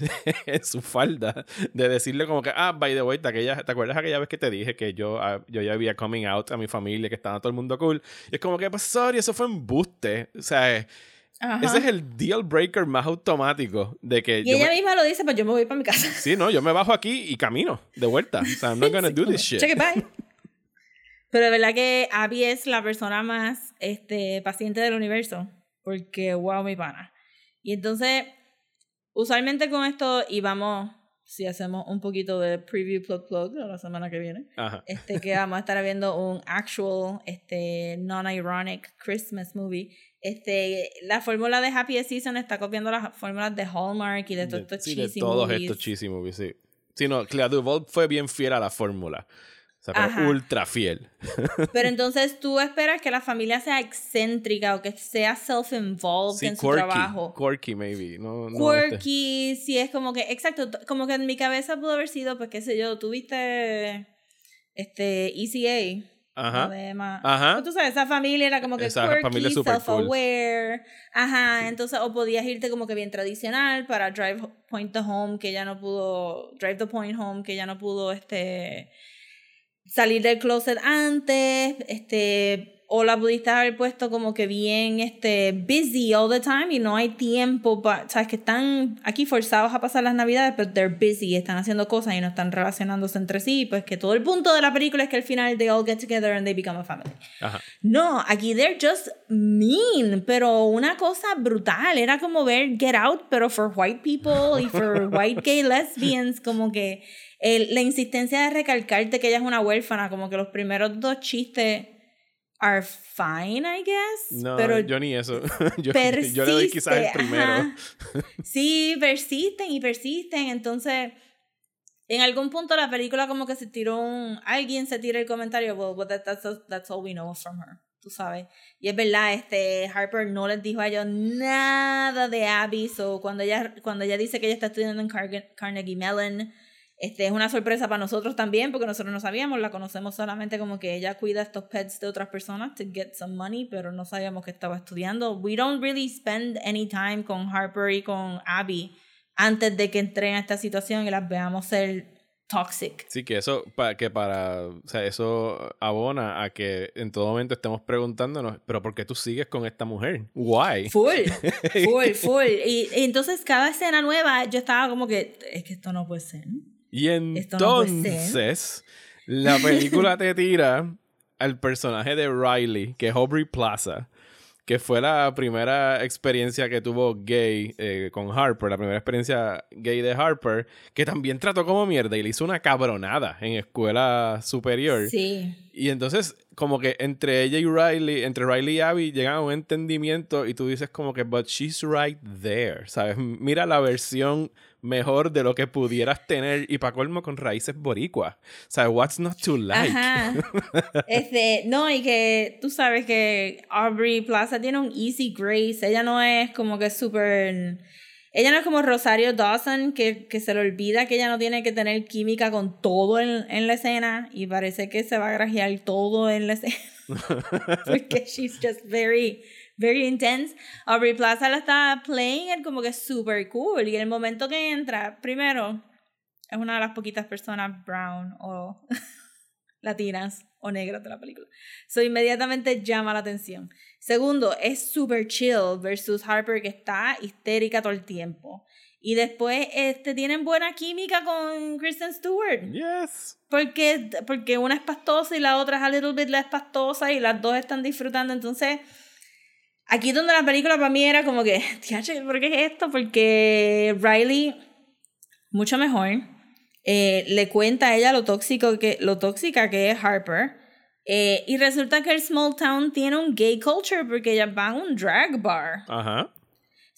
en su falda, de decirle como que, ah, by the way, ¿te, aquella, ¿te acuerdas aquella vez que te dije que yo, ah, yo ya había coming out a mi familia, que estaba todo el mundo cool? Y es como que, pues, sorry, eso fue embuste. O sea, Ajá. ese es el deal breaker más automático de que. Y ella me- misma lo dice, pues yo me voy para mi casa. Sí, no, yo me bajo aquí y camino de vuelta. O sea, I'm not gonna do this shit. Check it, bye. Pero de verdad que Abby es la persona más este, paciente del universo. Porque, wow, mi pana. Y entonces, usualmente con esto, y vamos, si hacemos un poquito de preview plug plug la semana que viene, Ajá. este, que vamos a estar viendo un actual, este, non-ironic Christmas movie. Este, la fórmula de Happy Season está copiando las fórmulas de Hallmark y de todos estos Sí, de todos movies. estos cheesy movies, sí. Sí, no, Clea Duvall fue bien fiel a la fórmula. O sea, pero ultra fiel. Pero entonces tú esperas que la familia sea excéntrica o que sea self-involved Sí, en su quirky. trabajo. Quirky, maybe. No, no, este. Quirky, sí, es como que, exacto, como que en mi cabeza pudo haber sido, pues qué sé yo, tuviste este ECA. Ajá. Ajá. Pues tú sabes, esa familia era como que Esa quirky, familia cool. self-aware. Ajá, entonces, o podías irte como que bien tradicional para Drive Point the Home, que ya no pudo, Drive the Point Home, que ya no pudo, este, salir del closet antes, este, o la pudiste haber puesto como que bien, este, busy all the time y no hay tiempo para, sabes que están aquí forzados a pasar las navidades, pero they're busy, están haciendo cosas y no están relacionándose entre sí, pues que todo el punto de la película es que al final they all get together and they become a family. Ajá. No, aquí they're just mean, pero una cosa brutal. Era como ver Get Out, pero for white people y for white gay lesbians, como que el- la insistencia de recalcarte que ella es una huérfana, como que los primeros dos chistes are fine, I guess. No, pero yo ni eso. yo, yo le doy quizás el primero. Sí, persisten y persisten. Entonces, en algún punto la película como que se tiró un... Alguien se tira el comentario, well, well, that- that's, that's all we know from her. Tú sabes. Y es verdad, este, Harper no les dijo a ellos nada de Abby. So, cuando ella, cuando ella dice que ella está estudiando en Carnegie Mellon, este, es una sorpresa para nosotros también, porque nosotros no sabíamos, la conocemos solamente como que ella cuida estos pets de otras personas to get some money, pero no sabíamos que estaba estudiando. We don't really spend any time con Harper y con Abby antes de que entren a esta situación y las veamos ser toxic. Sí, que eso, pa- que para, o sea, eso abona a que en todo momento estemos preguntándonos, pero ¿por qué tú sigues con esta mujer? Why? Full, full, full. Y, y entonces cada escena nueva yo estaba como que, es que esto no puede ser. Y no entonces, la película te tira al personaje de Riley, que es Aubrey Plaza, que fue la primera experiencia que tuvo gay eh, con Harper, la primera experiencia gay de Harper, que también trató como mierda y le hizo una cabronada en escuela superior. Sí. Y entonces, como que entre ella y Riley, entre Riley y Abby, llegan a un entendimiento y tú dices como que, but she's right there, ¿sabes? Mira la versión mejor de lo que pudieras tener y para colmo con raíces boricuas. ¿Sabes? What's not to like? Ajá. Este, no, y que tú sabes que Aubrey Plaza tiene un easy grace. Ella no es como que súper. Ella no es como Rosario Dawson, que, que se le olvida que ella no tiene que tener química con todo en, en la escena y parece que se va a grajear todo en la escena. Porque she's just very, very intense. Aubrey Plaza la está playing como que super cool. Y el momento que entra, primero, es una de las poquitas personas brown o latinas o negras de la película. So inmediatamente llama la atención. Segundo, es super chill versus Harper que está histérica todo el tiempo. Y después este, tienen buena química con Kristen Stewart. Yes. Porque, porque una es pastosa y la otra es a little bit less pastosa y las dos están disfrutando. Entonces, aquí donde la película para mí era como que, "Tiache, ¿por qué es esto? Porque Riley, mucho mejor, eh, le cuenta a ella lo tóxico que, lo tóxica que es Harper. Eh, y resulta que el small town tiene un gay culture porque ellas van a un drag bar. Ajá.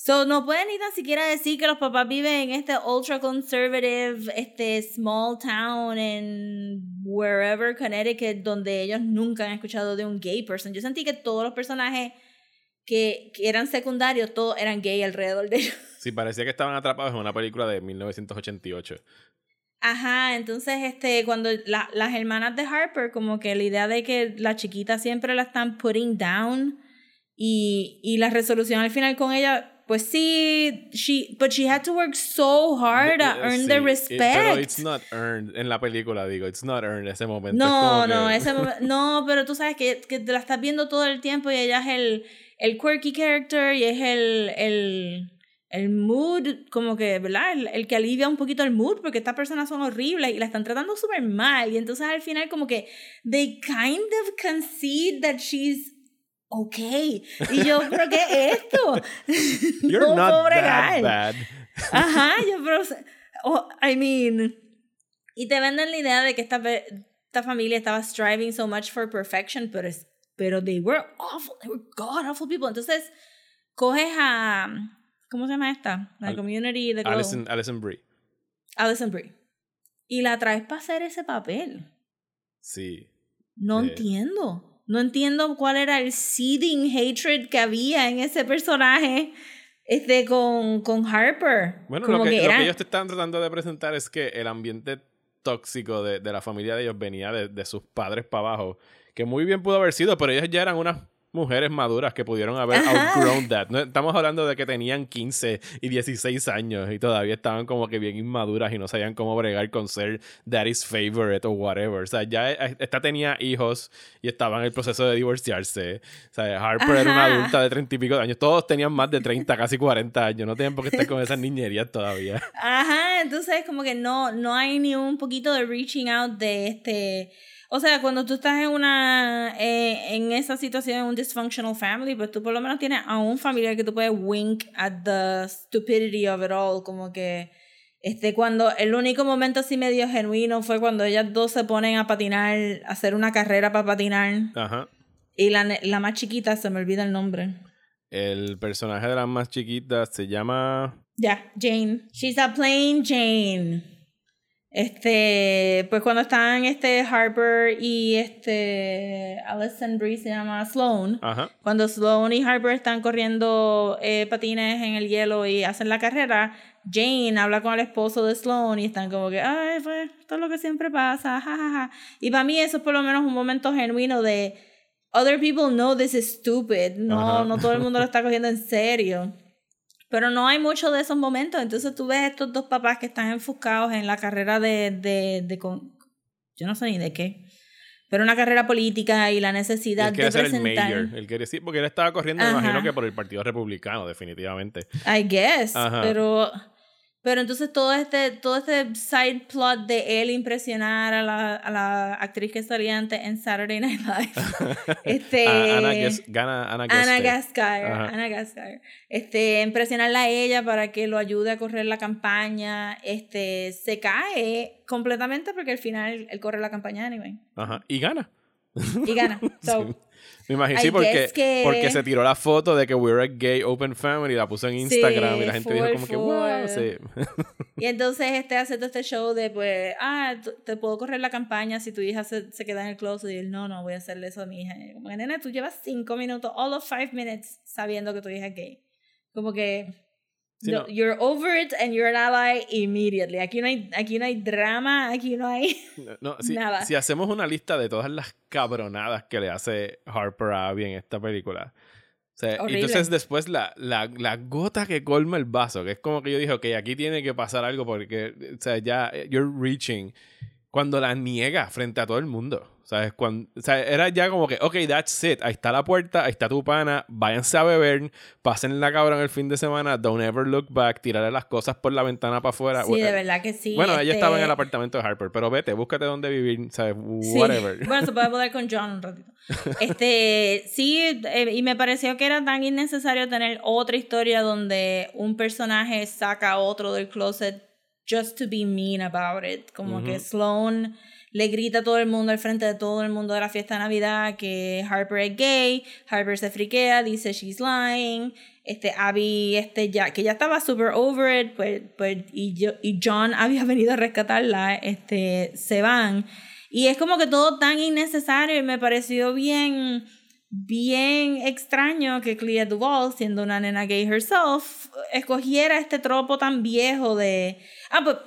So, no pueden ni tan siquiera decir que los papás viven en este ultra conservative, este small town en wherever, Connecticut, donde ellos nunca han escuchado de un gay person. Yo sentí que todos los personajes que, que eran secundarios, todos eran gay alrededor de ellos. Sí, parecía que estaban atrapados en una película de 1988. Ajá, entonces este, cuando la- las hermanas de Harper, como que la idea de que la chiquita siempre la están putting down y, y la resolución al final con ella, pues sí, she, but she had to work so hard to earn sí, the respect. Pero it's not earned en la película, digo, it's not earned ese momento. No, no, que- ese no, pero tú sabes que, que te la estás viendo todo el tiempo y ella es el, el quirky character y es el, el, el mood, como que, ¿verdad? El, el que alivia un poquito el mood porque estas personas son horribles y la están tratando súper mal y entonces al final como que they kind of concede that she's okay. Y yo, ¿pero qué es esto? You're no not puedo that bad. Ajá, yo, pero, oh, I mean, y te venden la idea de que esta, esta familia estaba striving so much for perfection, pero, pero they were awful, they were god awful people. Entonces, coges a, ¿cómo se llama esta? La Al- community de Glow. Alison, Alison Brie. Alison Brie. Y la traes para hacer ese papel. Sí. No Eh. entiendo. No entiendo cuál era el seething hatred que había en ese personaje este, con, con Harper. Bueno, Como lo que, lo que ellos te están tratando de presentar es que el ambiente tóxico de, de la familia de ellos venía de, de sus padres para abajo, que muy bien pudo haber sido, pero ellos ya eran unas mujeres maduras que pudieron haber Ajá. outgrown that. No, estamos hablando de que tenían 15 y 16 años y todavía estaban como que bien inmaduras y no sabían cómo bregar con ser daddy's favorite o whatever. O sea, ya eh, esta tenía hijos y estaba en el proceso de divorciarse. O sea, Harper era una adulta de 30 y pico de años. Todos tenían más de 30, casi 40 años. No tenían por qué estar con esas niñerías todavía. Ajá, entonces como que no, no hay ni un poquito de reaching out de este... O sea, cuando tú estás en una eh, en esa situación, en un dysfunctional family, pues tú por lo menos tienes a un familiar que tú puedes wink at the stupidity of it all, como que este cuando el único momento así medio genuino fue cuando ellas dos se ponen a patinar, a hacer una carrera para patinar Ajá. y la, la más chiquita se me olvida el nombre. El personaje de las más chiquitas se llama. Ya, Jane. She's a plain Jane. Este, pues cuando están este Harper y este Alison Brie se llama Sloan. Ajá. Cuando Sloan y Harper están corriendo eh, patines en el hielo y hacen la carrera, Jane habla con el esposo de Sloan y están como que, ay, pues, esto es lo que siempre pasa, jajaja. Y para mí eso es por lo menos un momento genuino de, other people know this is stupid, no, Ajá. no todo el mundo lo está cogiendo en serio. Pero no hay mucho de esos momentos. Entonces tú ves estos dos papás que están enfocados en la carrera de, de, de con- yo no sé ni de qué, pero una carrera política y la necesidad Él de ser el presentar. mayor. Él quiere sí, porque él estaba corriendo, me imagino que por el Partido Republicano, definitivamente. I guess, Ajá. pero pero entonces todo este todo este side plot de él impresionar a la, a la actriz que salía antes en Saturday Night Live. este Ana, Ges- Gana- Ana Ana. Gaskar. Ana Gaskar. Este, impresionarla a ella para que lo ayude a correr la campaña, este, se cae completamente porque al final él corre la campaña anyway. Ajá. Y gana. Y gana. So, Sí. Me imagino, I sí, porque, que- porque se tiró la foto de que we're a gay open family, la puso en Instagram y la gente dijo full, como que, wow, sí. Y entonces este hace todo este show de pues, ah, te puedo correr la campaña si tu hija se, se queda en el closet y él, no, no voy a hacerle eso a mi hija. Y como nena, tú llevas cinco minutos, all of five minutes, sabiendo que tu hija es gay. Como que Sí, no, no. you're over it and you're an ally immediately. Aquí no hay, aquí no hay drama, aquí no hay No, si, nada. si hacemos una lista de todas las cabronadas que le hace Harper a Abby en esta película. O sea, entonces después la, la, la gota que colma el vaso, que es como que yo dije, ok, aquí tiene que pasar algo porque, o sea, ya, eh, you're reaching. Cuando la niega frente a todo el mundo. ¿Sabes? Cuando, o sea, era ya como que, ok, that's it. Ahí está la puerta, ahí está tu pana. Váyanse a beber. Pasen la cabrón el fin de semana. Don't ever look back. Tirarle las cosas por la ventana para afuera. Sí, de verdad que sí. Bueno, ella este- estaba en el apartamento de Harper, pero vete, búscate dónde vivir, ¿sabes? Sí. Whatever. Bueno, se puede poder con John un ratito. Este, sí, eh, y me pareció que era tan innecesario tener otra historia donde un personaje saca a otro del closet just to be mean about it. Como Ujú. que Sloan le grita a todo el mundo al frente de todo el mundo de la fiesta de Navidad que Harper es gay, Harper se friquea, dice she's lying, este Abby, este ya, que ya estaba super over it, pues, pues, y, yo, y John había venido a rescatarla, este, se van. Y es como que todo tan innecesario y me pareció bien, bien extraño que Clea Duvall, siendo una nena gay herself, escogiera este tropo tan viejo de, ah, pues,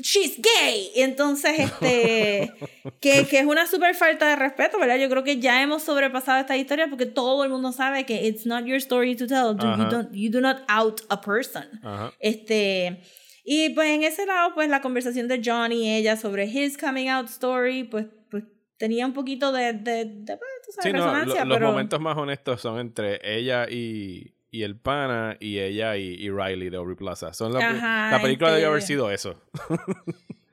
she's gay. Entonces, este, que, que es una súper falta de respeto, ¿verdad? Yo creo que ya hemos sobrepasado esta historia porque todo el mundo sabe que it's not your story to tell. You, Ajá. don't, you do not out a person. Ajá. Este, y pues en ese lado, pues la conversación de John y ella sobre his coming out story, pues, pues tenía un poquito de, de, de, Sí, no, lo- los momentos más honestos son entre ella y, y el pana y ella y, y Riley de Aubrey Plaza. Son la, Ajá, la película este- debió haber sido eso.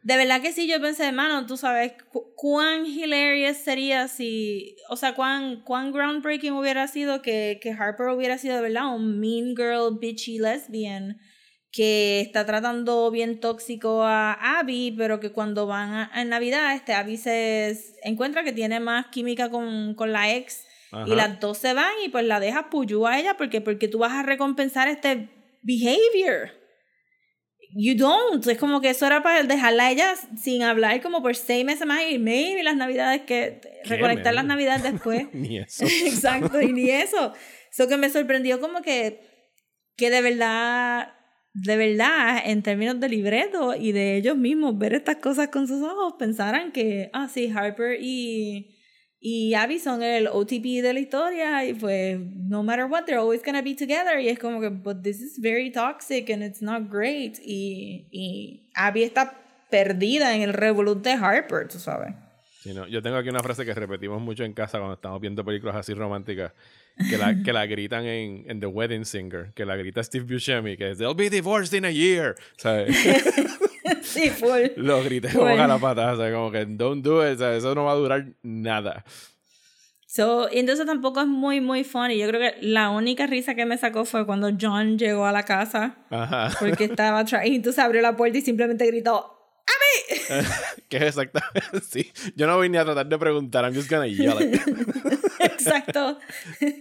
De verdad que sí, yo pensé, hermano, tú sabes cu- cuán hilarious sería si, o sea, cuán, cuán groundbreaking hubiera sido que, que Harper hubiera sido de verdad un mean girl, bitchy lesbian que está tratando bien tóxico a Abby, pero que cuando van a, en Navidad, este Abby se encuentra que tiene más química con, con la ex y Ajá. las dos se van y pues la deja puyú a ella porque, porque tú vas a recompensar este behavior. You don't. Es como que eso era para dejarla a ella sin hablar como por seis meses más y maybe las navidades que reconectar las navidades después. Ni eso. Exacto, y ni eso. Eso que me sorprendió como que, que de verdad, de verdad, en términos de libreto y de ellos mismos, ver estas cosas con sus ojos, pensaran que, ah, sí, Harper y, y Abby son el OTP de la historia y pues, no matter what, they're always gonna be together. Y es como que, but this is very toxic and it's not great. Y, y Abby está perdida en el revolut de Harper, tú sabes. Sí, no, Yo tengo aquí una frase que repetimos mucho en casa cuando estamos viendo películas así románticas, que la, que la gritan en, en The Wedding Singer, que la grita Steve Buscemi, que es They'll be divorced in a year. ¿sabes? sí, full. Lo grité como a la patada, ¿sabes? como que don't do it, ¿sabes? eso no va a durar nada. So, entonces tampoco es muy, muy funny. Yo creo que la única risa que me sacó fue cuando John llegó a la casa Ajá. porque estaba y entonces abrió la puerta y simplemente gritó que es exactamente sí. Yo no voy ni a tratar de preguntar, I'm just gonna yell it. exacto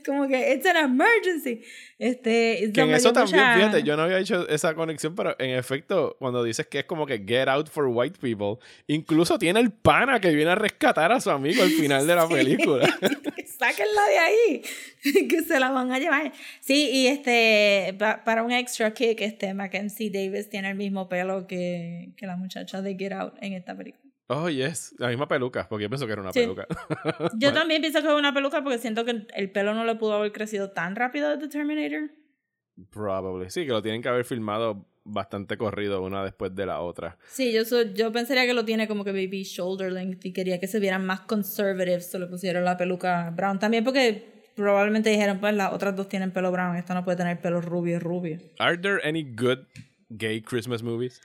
como que it's an emergency este Que en eso también, mucha- fíjate, yo no había hecho esa conexión, pero en efecto, cuando dices que es como que get out for white people, incluso tiene el pana que viene a rescatar a su amigo al final de la película. Que sáquenla de ahí que se la van a llevar sí y este pa- para un extra kick este Mackenzie Davis tiene el mismo pelo que, que la muchacha de Get Out en esta película Oh, yes, la misma peluca, porque yo pienso que era una Sí. peluca. Yo también pienso que es una peluca porque siento que el pelo no le pudo haber crecido tan rápido de The Terminator. Probably. Sí, que lo tienen que haber filmado bastante corrido una después de la otra. Sí, yo, so- yo pensaría que lo tiene como que baby shoulder length y quería que se vieran más conservative, se le pusieron la peluca brown. También porque probablemente dijeron, pues las otras dos tienen pelo brown, esta no puede tener pelo rubio, rubio. Are there any good gay Christmas movies?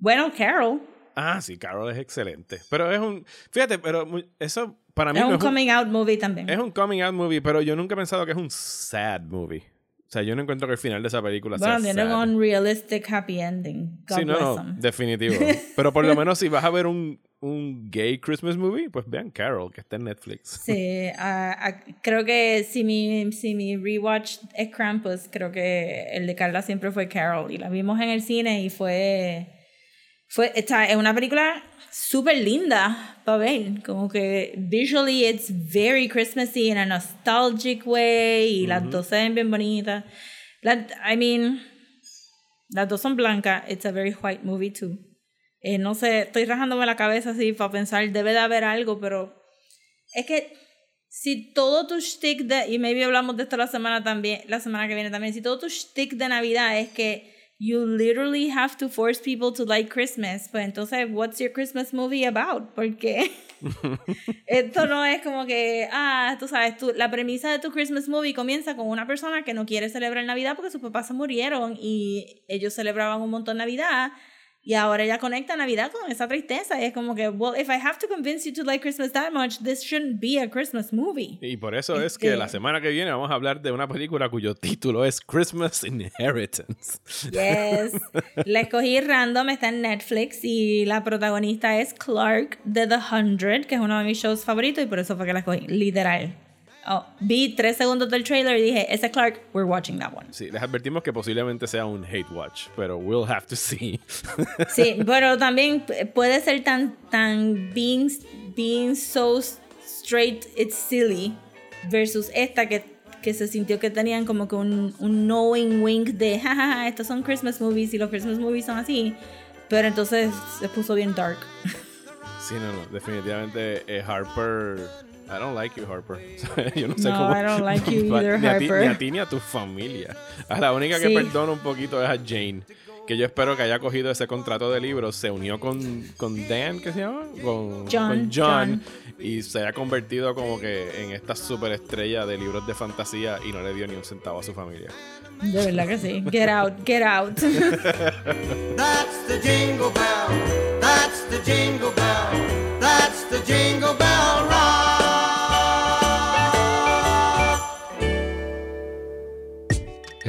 Bueno, Carol. Ah, sí, Carol es excelente. Pero es un. Fíjate, pero eso para mí Es no un es un, coming out movie también. es un coming out movie, pero yo nunca he pensado que es un sad movie. O sea, yo no encuentro que el final de esa película Bueno, sea tiene sad. un unrealistic happy ending. God sí, no, bless no, definitivo. Pero por lo menos si vas a ver un, un gay Christmas movie, pues vean Carol, que está en Netflix. Sí, ah, creo que si mi, si mi rewatch es Krampus, creo que el de Carla siempre fue Carol. Y la vimos en el cine y fue. Fue está, es una película súper linda para ver. Como que visually it's very Christmassy in a nostalgic way. Y las dos se ven bien bonitas. La- I mean, las dos son blancas. It's a very white movie too. Eh, no sé, estoy rajándome la cabeza así para pensar, debe de haber algo, pero es que si todo tu shtick de, y maybe hablamos de esto la semana también, la semana que viene también, si todo tu shtick de Navidad es que you literally have to force people to like Christmas, pues entonces, what's your Christmas movie about? Porque esto no es como que, ah, tú sabes, tú, la premisa de tu Christmas movie comienza con una persona que no quiere celebrar Navidad porque sus papás se murieron y ellos celebraban un montón Navidad. Y ahora ella conecta Navidad con esa tristeza. Y es como que, well, if I have to convince you to like Christmas that much, this shouldn't be a Christmas movie. Y por eso es que Este- la semana que viene vamos a hablar de una película cuyo título es Christmas Inheritance. Yes. La escogí random, está en Netflix y la protagonista es Clark de The Hundred, que es uno de mis shows favoritos y por eso fue que la escogí, literal. Oh, vi tres segundos del trailer y dije, ese es Clark, we're watching that one. Sí, les advertimos que posiblemente sea un hate watch, pero we'll have to see. Sí, pero también puede ser tan, tan being, being so straight, it's silly, versus esta que, que se sintió que tenían como que un, un knowing wink de, jajaja, estos son Christmas movies y los Christmas movies son así, pero entonces se puso bien dark. Sí, no, no. Definitivamente eh, Harper. I don't like you, Harper. Yo no sé No, cómo. I don't like you either, ni a ti- Harper. Ni a ti ni a tu familia. A la única que Sí. perdono un poquito es a Jane. Que yo espero que haya cogido ese contrato de libros. Se unió con, con Dan, ¿qué se llama? Con John, con John, John. Y se haya convertido como que en esta superestrella de libros de fantasía y no le dio ni un centavo a su familia. De verdad que sí. Get out, get out. That's the jingle bell. That's the jingle bell. That's the jingle bell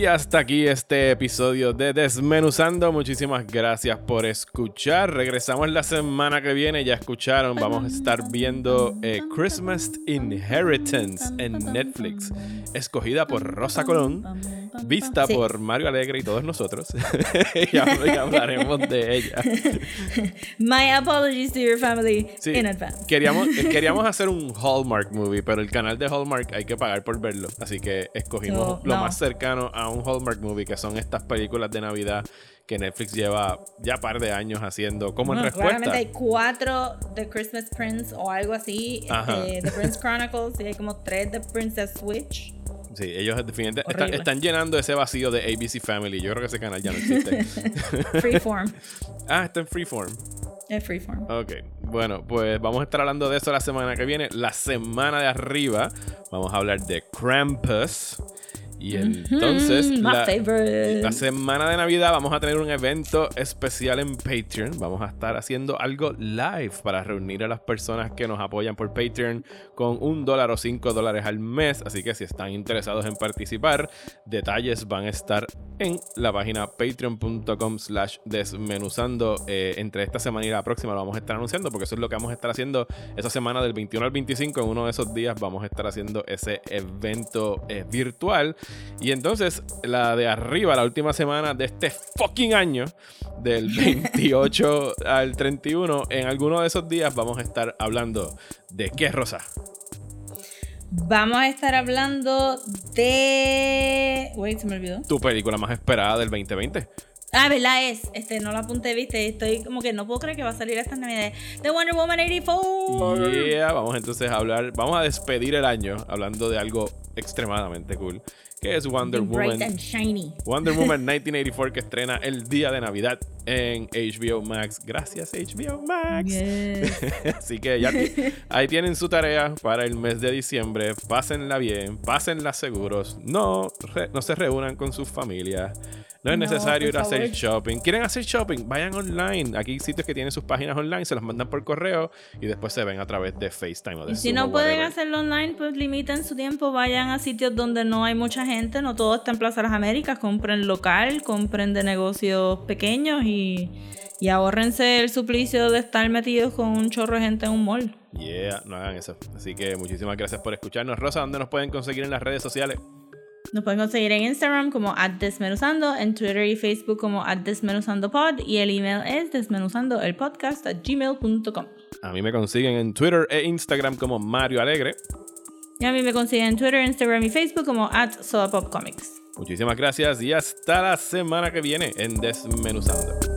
Y hasta aquí este episodio de Desmenuzando. Muchísimas gracias por escuchar. Regresamos la semana que viene. Ya escucharon, vamos a estar viendo eh, Christmas Inheritance en Netflix, escogida por Rosa Colón, vista Sí. por Mario Alegre y todos nosotros. y hab- y hablaremos de ella. My apologies to your family Sí. in advance. Queríamos, queríamos hacer un Hallmark movie, pero el canal de Hallmark hay que pagar por verlo. Así que escogimos So, lo no. más cercano a un Hallmark movie, que son estas películas de Navidad que Netflix lleva ya par de años haciendo como en respuesta. claramente hay cuatro de Christmas Prince o algo así. Este, The Prince Chronicles y hay como tres de Princess Switch. Sí, ellos definitivamente están, llenando ese vacío de ABC Family. Yo creo que ese canal ya no existe. Freeform. ah, está en Freeform. Es Freeform. Ok, bueno, pues vamos a estar hablando de eso la semana que viene. La semana de arriba vamos a hablar de Krampus. Y entonces, la semana de Navidad vamos a tener un evento especial en Patreon. Vamos a estar haciendo algo live para reunir a las personas que nos apoyan por Patreon con un dólar o cinco dólares al mes. Así que si están interesados en participar, detalles van a estar en la página patreon.com slash desmenuzando. Eh, entre esta semana y la próxima lo vamos a estar anunciando porque eso es lo que vamos a estar haciendo esa semana del 21 al 25. En uno de esos días vamos a estar haciendo ese evento eh, virtual. Y entonces la de arriba, la última semana de este fucking año, del 28 al 31, en alguno de esos días vamos a estar hablando de qué, Rosa. Vamos a estar hablando de. Wait, se me olvidó. Tu película más esperada del 2020. Ah, ¿verdad? Es. Este, no la apunté, viste. Estoy como que no puedo creer que va a salir esta Navidad. The Wonder Woman 84. Yeah, vamos entonces a hablar, vamos a despedir el año hablando de algo extremadamente cool, que es Wonder Woman. and shiny. Wonder Woman 1984 que estrena el día de Navidad en HBO Max. Gracias HBO Max. Así que ya ahí tienen su tarea para el mes de diciembre. Pásenla bien, pásenla seguros. No, re- no se reúnan con sus familias. No es No, necesario ir a hacer shopping. ¿Quieren hacer shopping? Vayan online. Aquí hay sitios que tienen sus páginas online, se las mandan por correo y después se ven a través de FaceTime o de Y si no pueden whatever. hacerlo online, pues limiten su tiempo, vayan a sitios donde no hay mucha gente, no todo está en Plaza Las Américas, compren local, compren de negocios pequeños y, y ahórrense el suplicio de estar metidos con un chorro de gente en un mall. Yeah, no hagan eso. Así que muchísimas gracias por escucharnos. Rosa, ¿dónde nos pueden conseguir en las redes sociales? Nos pueden conseguir en Instagram como desmenuzando, en Twitter y Facebook como desmenuzandopod y el email es desmenuzando el podcast at gmail.com. A mí me consiguen en Twitter e Instagram como Mario Alegre. Y a mí me consiguen en Twitter, Instagram y Facebook como at Comics. Muchísimas gracias y hasta la semana que viene en Desmenuzando.